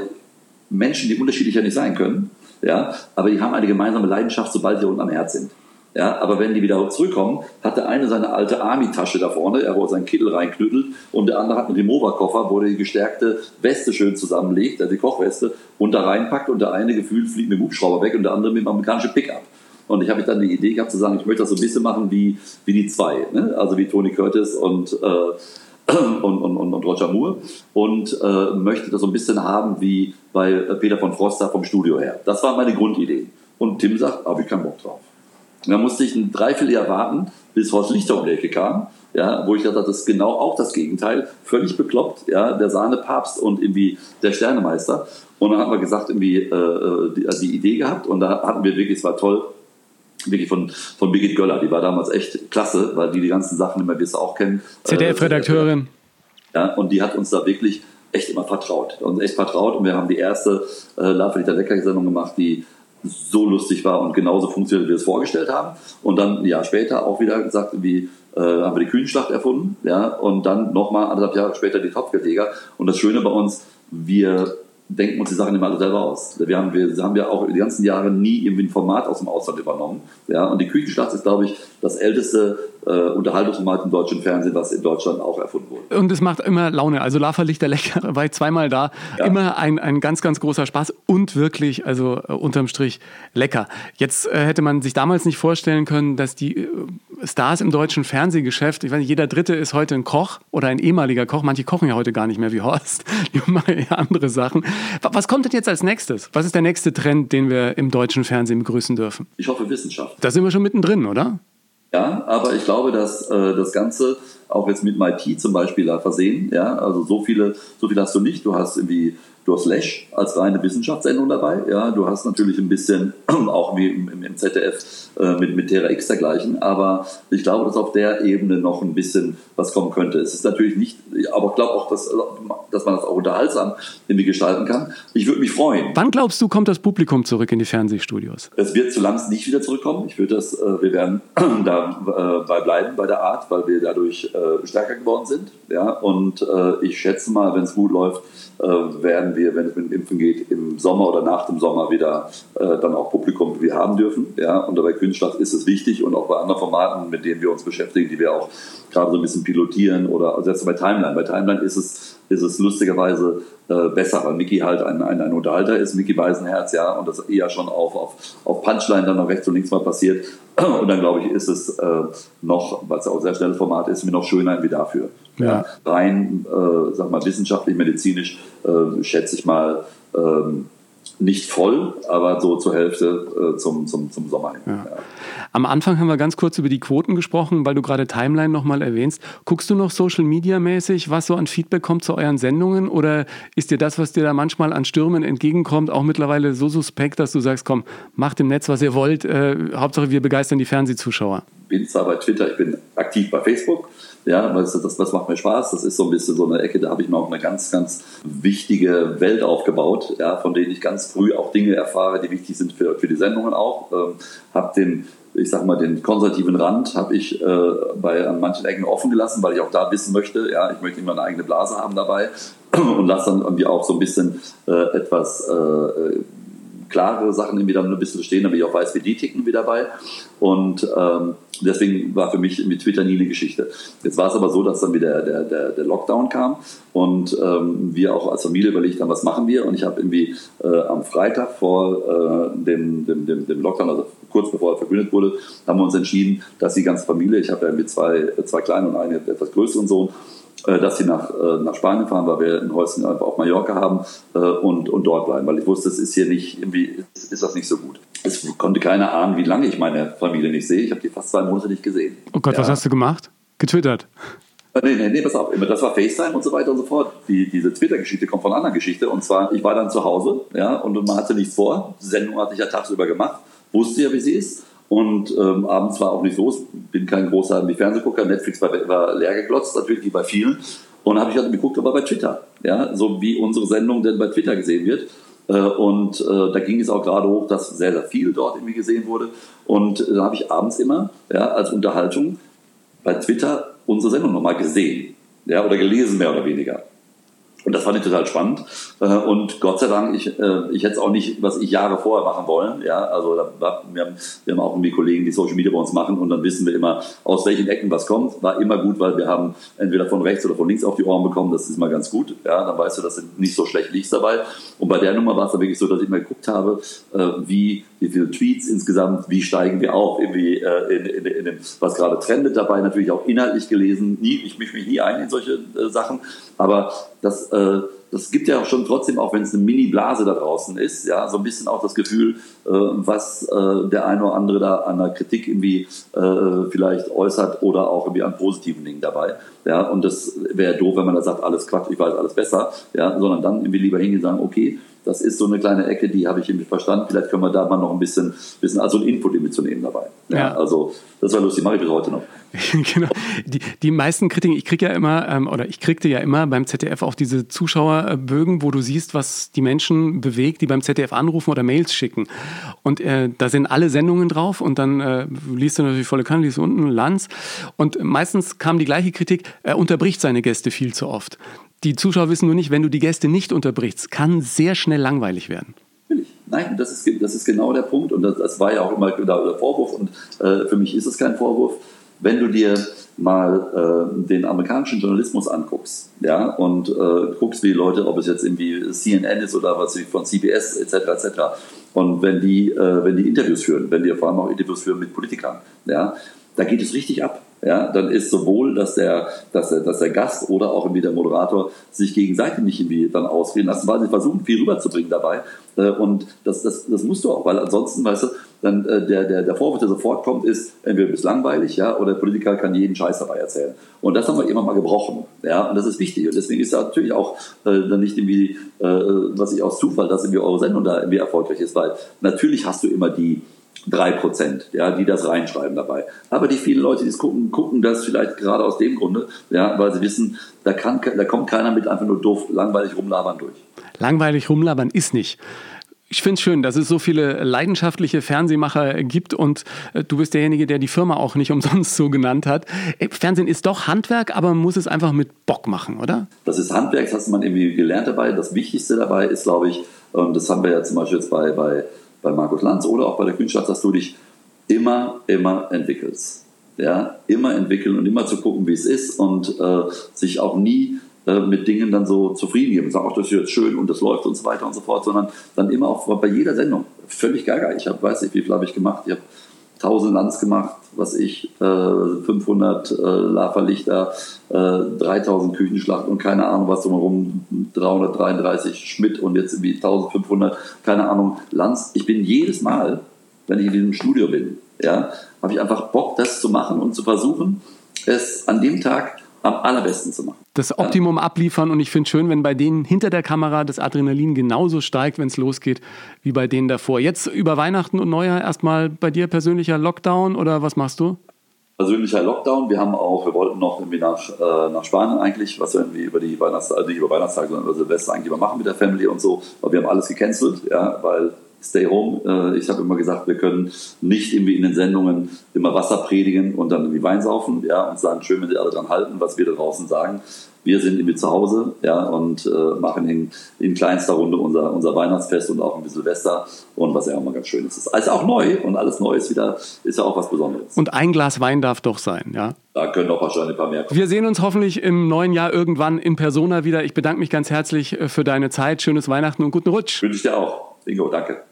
Menschen, die unterschiedlicher nicht sein können, ja, aber die haben eine gemeinsame Leidenschaft, sobald sie unten am Herz sind. Ja, aber wenn die wieder zurückkommen, hat der eine seine alte Army-Tasche da vorne, er wo er seinen Kittel reinknüttelt, und der andere hat einen Remover-Koffer, wo er die gestärkte Weste schön zusammenlegt, also die Kochweste, und da reinpackt und der eine gefühlt fliegt mit dem Hubschrauber weg und der andere mit dem amerikanischen Pickup. Und ich habe dann die Idee gehabt zu sagen, ich möchte das so ein bisschen machen wie, wie die zwei, ne? also wie Tony Curtis und, äh, <clears throat> und, und, und, Roger Moore und äh, möchte das so ein bisschen haben wie bei Peter von Froster vom Studio her. Das war meine Grundidee. Und Tim sagt, habe ich keinen Bock drauf. Und dann musste ich ein Dreivierteljahr warten, bis Horst Lichter um die Ecke kam, ja, wo ich dachte, das ist genau auch das Gegenteil, völlig bekloppt, ja, der Sahnepapst und irgendwie der Sternemeister. Und dann haben wir gesagt, irgendwie äh, äh die, die Idee gehabt und da hatten wir wirklich, es war toll, wirklich von, von Birgit Göller. Die war damals echt klasse, weil die die ganzen Sachen immer, wie es auch kennen. ZDF-Redakteurin. Äh, ja, und die hat uns da wirklich echt immer vertraut. Uns echt vertraut und wir haben die erste äh, Love Liter Lecker-Sendung gemacht, die so lustig war und genauso funktioniert, wie wir es vorgestellt haben. Und dann ein Jahr später auch wieder gesagt, wie äh, haben wir die Kühnschlacht erfunden, ja, und dann nochmal anderthalb Jahre später die Topfgeleger. Und das Schöne bei uns, wir denken uns die Sachen immer alle selber aus. Wir haben, wir haben ja auch die ganzen Jahre nie irgendwie ein Format aus dem Ausland übernommen. Ja, und die Küchenschlacht ist, glaube ich, das älteste äh, Unterhaltungsformat im deutschen Fernsehen, was in Deutschland auch erfunden wurde. Und es macht immer Laune. Also Lava Lichter lecker, war ich zweimal da. Ja. Immer ein, ein ganz, ganz großer Spaß und wirklich, also äh, unterm Strich lecker. Jetzt äh, hätte man sich damals nicht vorstellen können, dass die äh, Stars im deutschen Fernsehgeschäft, ich weiß nicht, jeder Dritte ist heute ein Koch oder ein ehemaliger Koch. Manche kochen ja heute gar nicht mehr wie Horst. <laughs> Die machen ja andere Sachen. Was kommt denn jetzt als nächstes? Was ist der nächste Trend, den wir im deutschen Fernsehen begrüßen dürfen? Ich hoffe Wissenschaft. Da sind wir schon mittendrin, oder? Ja, aber ich glaube, dass äh, das Ganze auch jetzt mit MIT zum Beispiel versehen. Ja, also so viele, so viel hast du nicht. Du hast irgendwie Du hast Lesch als reine Wissenschaftssendung dabei. Ja, du hast natürlich ein bisschen <clears throat> auch wie im, im ZDF äh, mit, mit Terra X dergleichen. Aber ich glaube, dass auf der Ebene noch ein bisschen was kommen könnte. Es ist natürlich nicht, aber ich glaube auch, dass, dass man das auch unterhaltsam irgendwie gestalten kann. Ich würde mich freuen. Wann glaubst du, kommt das Publikum zurück in die Fernsehstudios? Es wird zu Langs nicht wieder zurückkommen. Ich würde das, äh, wir werden <clears throat> da äh, bei bleiben bei der Art, weil wir dadurch äh, stärker geworden sind. Ja, und äh, ich schätze mal, wenn es gut läuft, werden wir, wenn es mit dem Impfen geht, im Sommer oder nach dem Sommer wieder dann auch Publikum wir haben dürfen. Ja? Und bei Künstler ist es wichtig und auch bei anderen Formaten, mit denen wir uns beschäftigen, die wir auch gerade so ein bisschen pilotieren oder selbst bei Timeline. Bei Timeline ist es, ist es lustigerweise äh, besser, weil Mickey halt ein, ein, ein Unterhalter ist, Mickey Weisenherz, ja, und das eher schon auf, auf, auf Punchline dann noch rechts und links mal passiert. Und dann glaube ich, ist es äh, noch, weil es auch ein sehr schnelles Format ist, mir noch schöner wie dafür. Ja. ja. Rein, äh, sag mal, wissenschaftlich, medizinisch äh, schätze ich mal, ähm, nicht voll, aber so zur Hälfte äh, zum, zum, zum Sommer hin. Ja. Ja. Am Anfang haben wir ganz kurz über die Quoten gesprochen, weil du gerade Timeline nochmal erwähnst. Guckst du noch Social Media mäßig, was so an Feedback kommt zu euren Sendungen? Oder ist dir das, was dir da manchmal an Stürmen entgegenkommt, auch mittlerweile so suspekt, dass du sagst, komm, macht im Netz, was ihr wollt, äh, Hauptsache wir begeistern die Fernsehzuschauer? bin zwar bei Twitter, ich bin aktiv bei Facebook, ja, weil das, das, macht mir Spaß. Das ist so ein bisschen so eine Ecke, da habe ich mir auch eine ganz, ganz wichtige Welt aufgebaut, ja, von denen ich ganz früh auch Dinge erfahre, die wichtig sind für, für die Sendungen auch. Ähm, habe den ich sag mal, den konservativen Rand habe ich äh, bei, an manchen Ecken offen gelassen, weil ich auch da wissen möchte, ja, ich möchte immer eine eigene Blase haben dabei und lasse dann irgendwie auch so ein bisschen äh, etwas äh, klare Sachen irgendwie dann ein bisschen stehen, damit ich auch weiß, wie die ticken wie dabei. Und ähm, deswegen war für mich mit Twitter nie eine Geschichte. Jetzt war es aber so, dass dann wieder der, der, der Lockdown kam und ähm, wir auch als Familie überlegt haben, was machen wir. Und ich habe irgendwie äh, am Freitag vor äh, dem, dem, dem, dem Lockdown, also kurz bevor er verkündet wurde, haben wir uns entschieden, dass die ganze Familie, ich habe ja mit zwei, zwei kleinen und einen etwas größeren Sohn, äh, dass sie nach, äh, nach Spanien fahren, weil wir ein Häuschen auf Mallorca haben äh, und, und dort bleiben, weil ich wusste, es ist hier nicht, irgendwie ist das nicht so gut. Es konnte keiner ahnen, wie lange ich meine Familie nicht sehe. Ich habe die fast zwei Monate nicht gesehen. Oh Gott, ja. was hast du gemacht? Getwittert? Nee, nee, nee, pass auf, das war FaceTime und so weiter und so fort. Die, diese Twitter-Geschichte kommt von einer anderen Geschichte. Und zwar, ich war dann zu Hause, ja, und man hatte nichts vor. Die Sendung hatte ich ja tagsüber gemacht, wusste ja, wie sie ist. Und ähm, abends war auch nicht los. Bin kein großer Fernsehgucker. Netflix war, war leer geglotzt, natürlich wie bei vielen. Und habe ich halt geguckt, aber bei Twitter. Ja, so wie unsere Sendung denn bei Twitter gesehen wird. Äh, und äh, da ging es auch gerade hoch, dass sehr, sehr viel dort irgendwie gesehen wurde. Und äh, da habe ich abends immer ja, als Unterhaltung bei Twitter unsere Sendung nochmal gesehen. Ja, oder gelesen, mehr oder weniger. Und das fand ich total spannend. Äh, und Gott sei Dank, ich, äh, ich hätte es auch nicht, was ich Jahre vorher machen wollen. Ja, also wir haben, wir haben auch irgendwie Kollegen, die Social Media bei uns machen und dann wissen wir immer, aus welchen Ecken was kommt. War immer gut, weil wir haben entweder von rechts oder von links auf die Ohren bekommen. Das ist mal ganz gut. Ja, dann weißt du, dass du nicht so schlecht liegst dabei. Und bei der Nummer war es dann wirklich so, dass ich mal geguckt habe, äh, wie, wie viele Tweets insgesamt, wie steigen wir auf, irgendwie in, in, in dem, was gerade trendet dabei, natürlich auch inhaltlich gelesen. Nie, ich mische mich nie ein in solche Sachen, aber das äh, das gibt ja auch schon trotzdem, auch wenn es eine Mini-Blase da draußen ist, ja, so ein bisschen auch das Gefühl, äh, was äh, der eine oder andere da an der Kritik irgendwie äh, vielleicht äußert oder auch irgendwie an positiven Dingen dabei. Ja, und das wäre doof, wenn man da sagt, alles Quatsch, ich weiß alles besser, ja, sondern dann irgendwie lieber hingehen und sagen, okay, das ist so eine kleine Ecke, die habe ich irgendwie verstanden. Vielleicht können wir da mal noch ein bisschen, bisschen also ein Input mitzunehmen dabei. Ja, ja. Also das war lustig, mache ich bis heute noch. <laughs> genau. Die, die meisten Kritiken, ich kriege ja immer, ähm, oder ich kriegte ja immer beim ZDF auch diese Zuschauerbögen, wo du siehst, was die Menschen bewegt, die beim ZDF anrufen oder Mails schicken. Und äh, da sind alle Sendungen drauf und dann äh, liest du natürlich volle Kanne, liest unten Lanz. Und meistens kam die gleiche Kritik, er unterbricht seine Gäste viel zu oft. Die Zuschauer wissen nur nicht, wenn du die Gäste nicht unterbrichst, kann sehr schnell langweilig werden. Nein, das ist, das ist genau der Punkt und das, das war ja auch immer der Vorwurf und äh, für mich ist es kein Vorwurf. Wenn du dir mal äh, den amerikanischen Journalismus anguckst ja, und äh, guckst, wie Leute, ob es jetzt irgendwie CNN ist oder was von CBS etc. etc. Und wenn die, äh, wenn die Interviews führen, wenn die vor allem auch Interviews führen mit Politikern, ja, da geht es richtig ab ja, dann ist sowohl, dass der, dass der, dass der Gast oder auch irgendwie der Moderator sich gegenseitig nicht irgendwie dann ausreden lassen, weil sie versuchen, viel rüberzubringen dabei. Äh, und das, das, das musst du auch, weil ansonsten, weißt du, dann äh, der, der, der Vorwurf, der sofort kommt, ist, entweder du bist langweilig, ja, oder der Politiker kann jeden Scheiß dabei erzählen. Und das haben wir immer mal gebrochen, ja, und das ist wichtig. Und deswegen ist ja natürlich auch äh, dann nicht irgendwie, äh, was ich aus Zufall, dass irgendwie eure Sendung da irgendwie erfolgreich ist, weil natürlich hast du immer die, drei Prozent, ja, die das reinschreiben dabei. Aber die vielen Leute, die es gucken, gucken das vielleicht gerade aus dem Grunde, ja, weil sie wissen, da, kann, da kommt keiner mit einfach nur doof, langweilig rumlabern durch. Langweilig rumlabern ist nicht. Ich finde es schön, dass es so viele leidenschaftliche Fernsehmacher gibt und äh, du bist derjenige, der die Firma auch nicht <laughs> umsonst so genannt hat. Äh, Fernsehen ist doch Handwerk, aber man muss es einfach mit Bock machen, oder? Das ist Handwerk, das hat man irgendwie gelernt dabei. Das Wichtigste dabei ist, glaube ich, und das haben wir ja zum Beispiel jetzt bei, bei bei Markus Lanz oder auch bei der Künstlerschaft, dass du dich immer, immer entwickelst. Ja, immer entwickeln und immer zu gucken, wie es ist und äh, sich auch nie äh, mit Dingen dann so zufrieden geben und sagen, ach, das ist jetzt schön und das läuft und so weiter und so fort, sondern dann immer auch bei jeder Sendung. Völlig geil. Ich habe, weiß nicht, wie viel habe ich gemacht. Ich habe 1000 Lands gemacht, was ich, äh, 500 äh, Laferlichter, äh, 3000 Küchenschlachten und keine Ahnung was drumherum, 333 Schmidt und jetzt irgendwie 1500, keine Ahnung, Lanz. Ich bin jedes Mal, wenn ich in diesem Studio bin, ja, habe ich einfach Bock, das zu machen und zu versuchen, es an dem Tag am allerbesten zu machen. Das Optimum ja. abliefern und ich finde es schön, wenn bei denen hinter der Kamera das Adrenalin genauso steigt, wenn es losgeht, wie bei denen davor. Jetzt über Weihnachten und Neujahr erstmal bei dir persönlicher Lockdown oder was machst du? persönlicher Lockdown. Wir haben auch, wir wollten noch irgendwie nach, äh, nach Spanien eigentlich, was wir irgendwie über die Weihnachtstage, nicht über Weihnachtstage, sondern über Silvester eigentlich immer machen mit der Family und so. Aber wir haben alles gecancelt, ja, weil Stay Home. Äh, ich habe immer gesagt, wir können nicht irgendwie in den Sendungen immer Wasser predigen und dann irgendwie Wein saufen, ja, und sagen, schön, wenn Sie alle dran halten, was wir da draußen sagen. Wir sind irgendwie zu Hause, ja, und äh, machen in, in kleinster Runde unser, unser Weihnachtsfest und auch ein bisschen Silvester und was ja auch mal ganz schön ist. alles auch neu und alles neu ist wieder, ist ja auch was Besonderes. Und ein Glas Wein darf doch sein, ja? Da können auch wahrscheinlich ein paar mehr kommen. Wir sehen uns hoffentlich im neuen Jahr irgendwann in Persona wieder. Ich bedanke mich ganz herzlich äh, für deine Zeit. Schönes Weihnachten und guten Rutsch. Wünsche ich dir auch. Ingo, danke.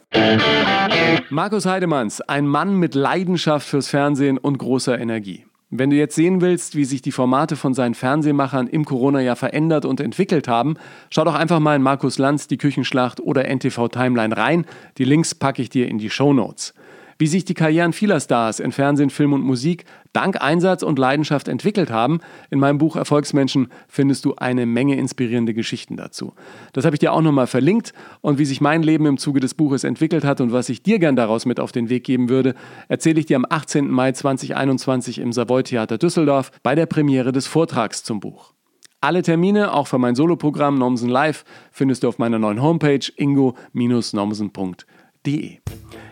Markus Heidemanns, ein Mann mit Leidenschaft fürs Fernsehen und großer Energie. Wenn du jetzt sehen willst, wie sich die Formate von seinen Fernsehmachern im Corona-Jahr verändert und entwickelt haben, schau doch einfach mal in Markus Lanz, die Küchenschlacht oder NTV Timeline rein. Die Links packe ich dir in die Show Notes. Wie sich die Karrieren vieler Stars in Fernsehen, Film und Musik dank Einsatz und Leidenschaft entwickelt haben, in meinem Buch Erfolgsmenschen findest du eine Menge inspirierende Geschichten dazu. Das habe ich dir auch nochmal verlinkt und wie sich mein Leben im Zuge des Buches entwickelt hat und was ich dir gern daraus mit auf den Weg geben würde, erzähle ich dir am 18. Mai 2021 im Savoy Theater Düsseldorf bei der Premiere des Vortrags zum Buch. Alle Termine, auch für mein Soloprogramm Nomsen Live, findest du auf meiner neuen Homepage ingo-nomsen.de.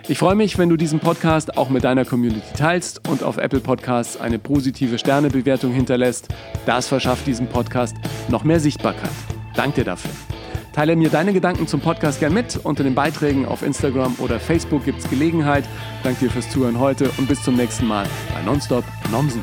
Ich freue mich, wenn du diesen Podcast auch mit deiner Community teilst und auf Apple Podcasts eine positive Sternebewertung hinterlässt. Das verschafft diesem Podcast noch mehr Sichtbarkeit. Dank dir dafür. Teile mir deine Gedanken zum Podcast gern mit. Unter den Beiträgen auf Instagram oder Facebook gibt es Gelegenheit. Danke dir fürs Zuhören heute und bis zum nächsten Mal bei Nonstop Nomsen.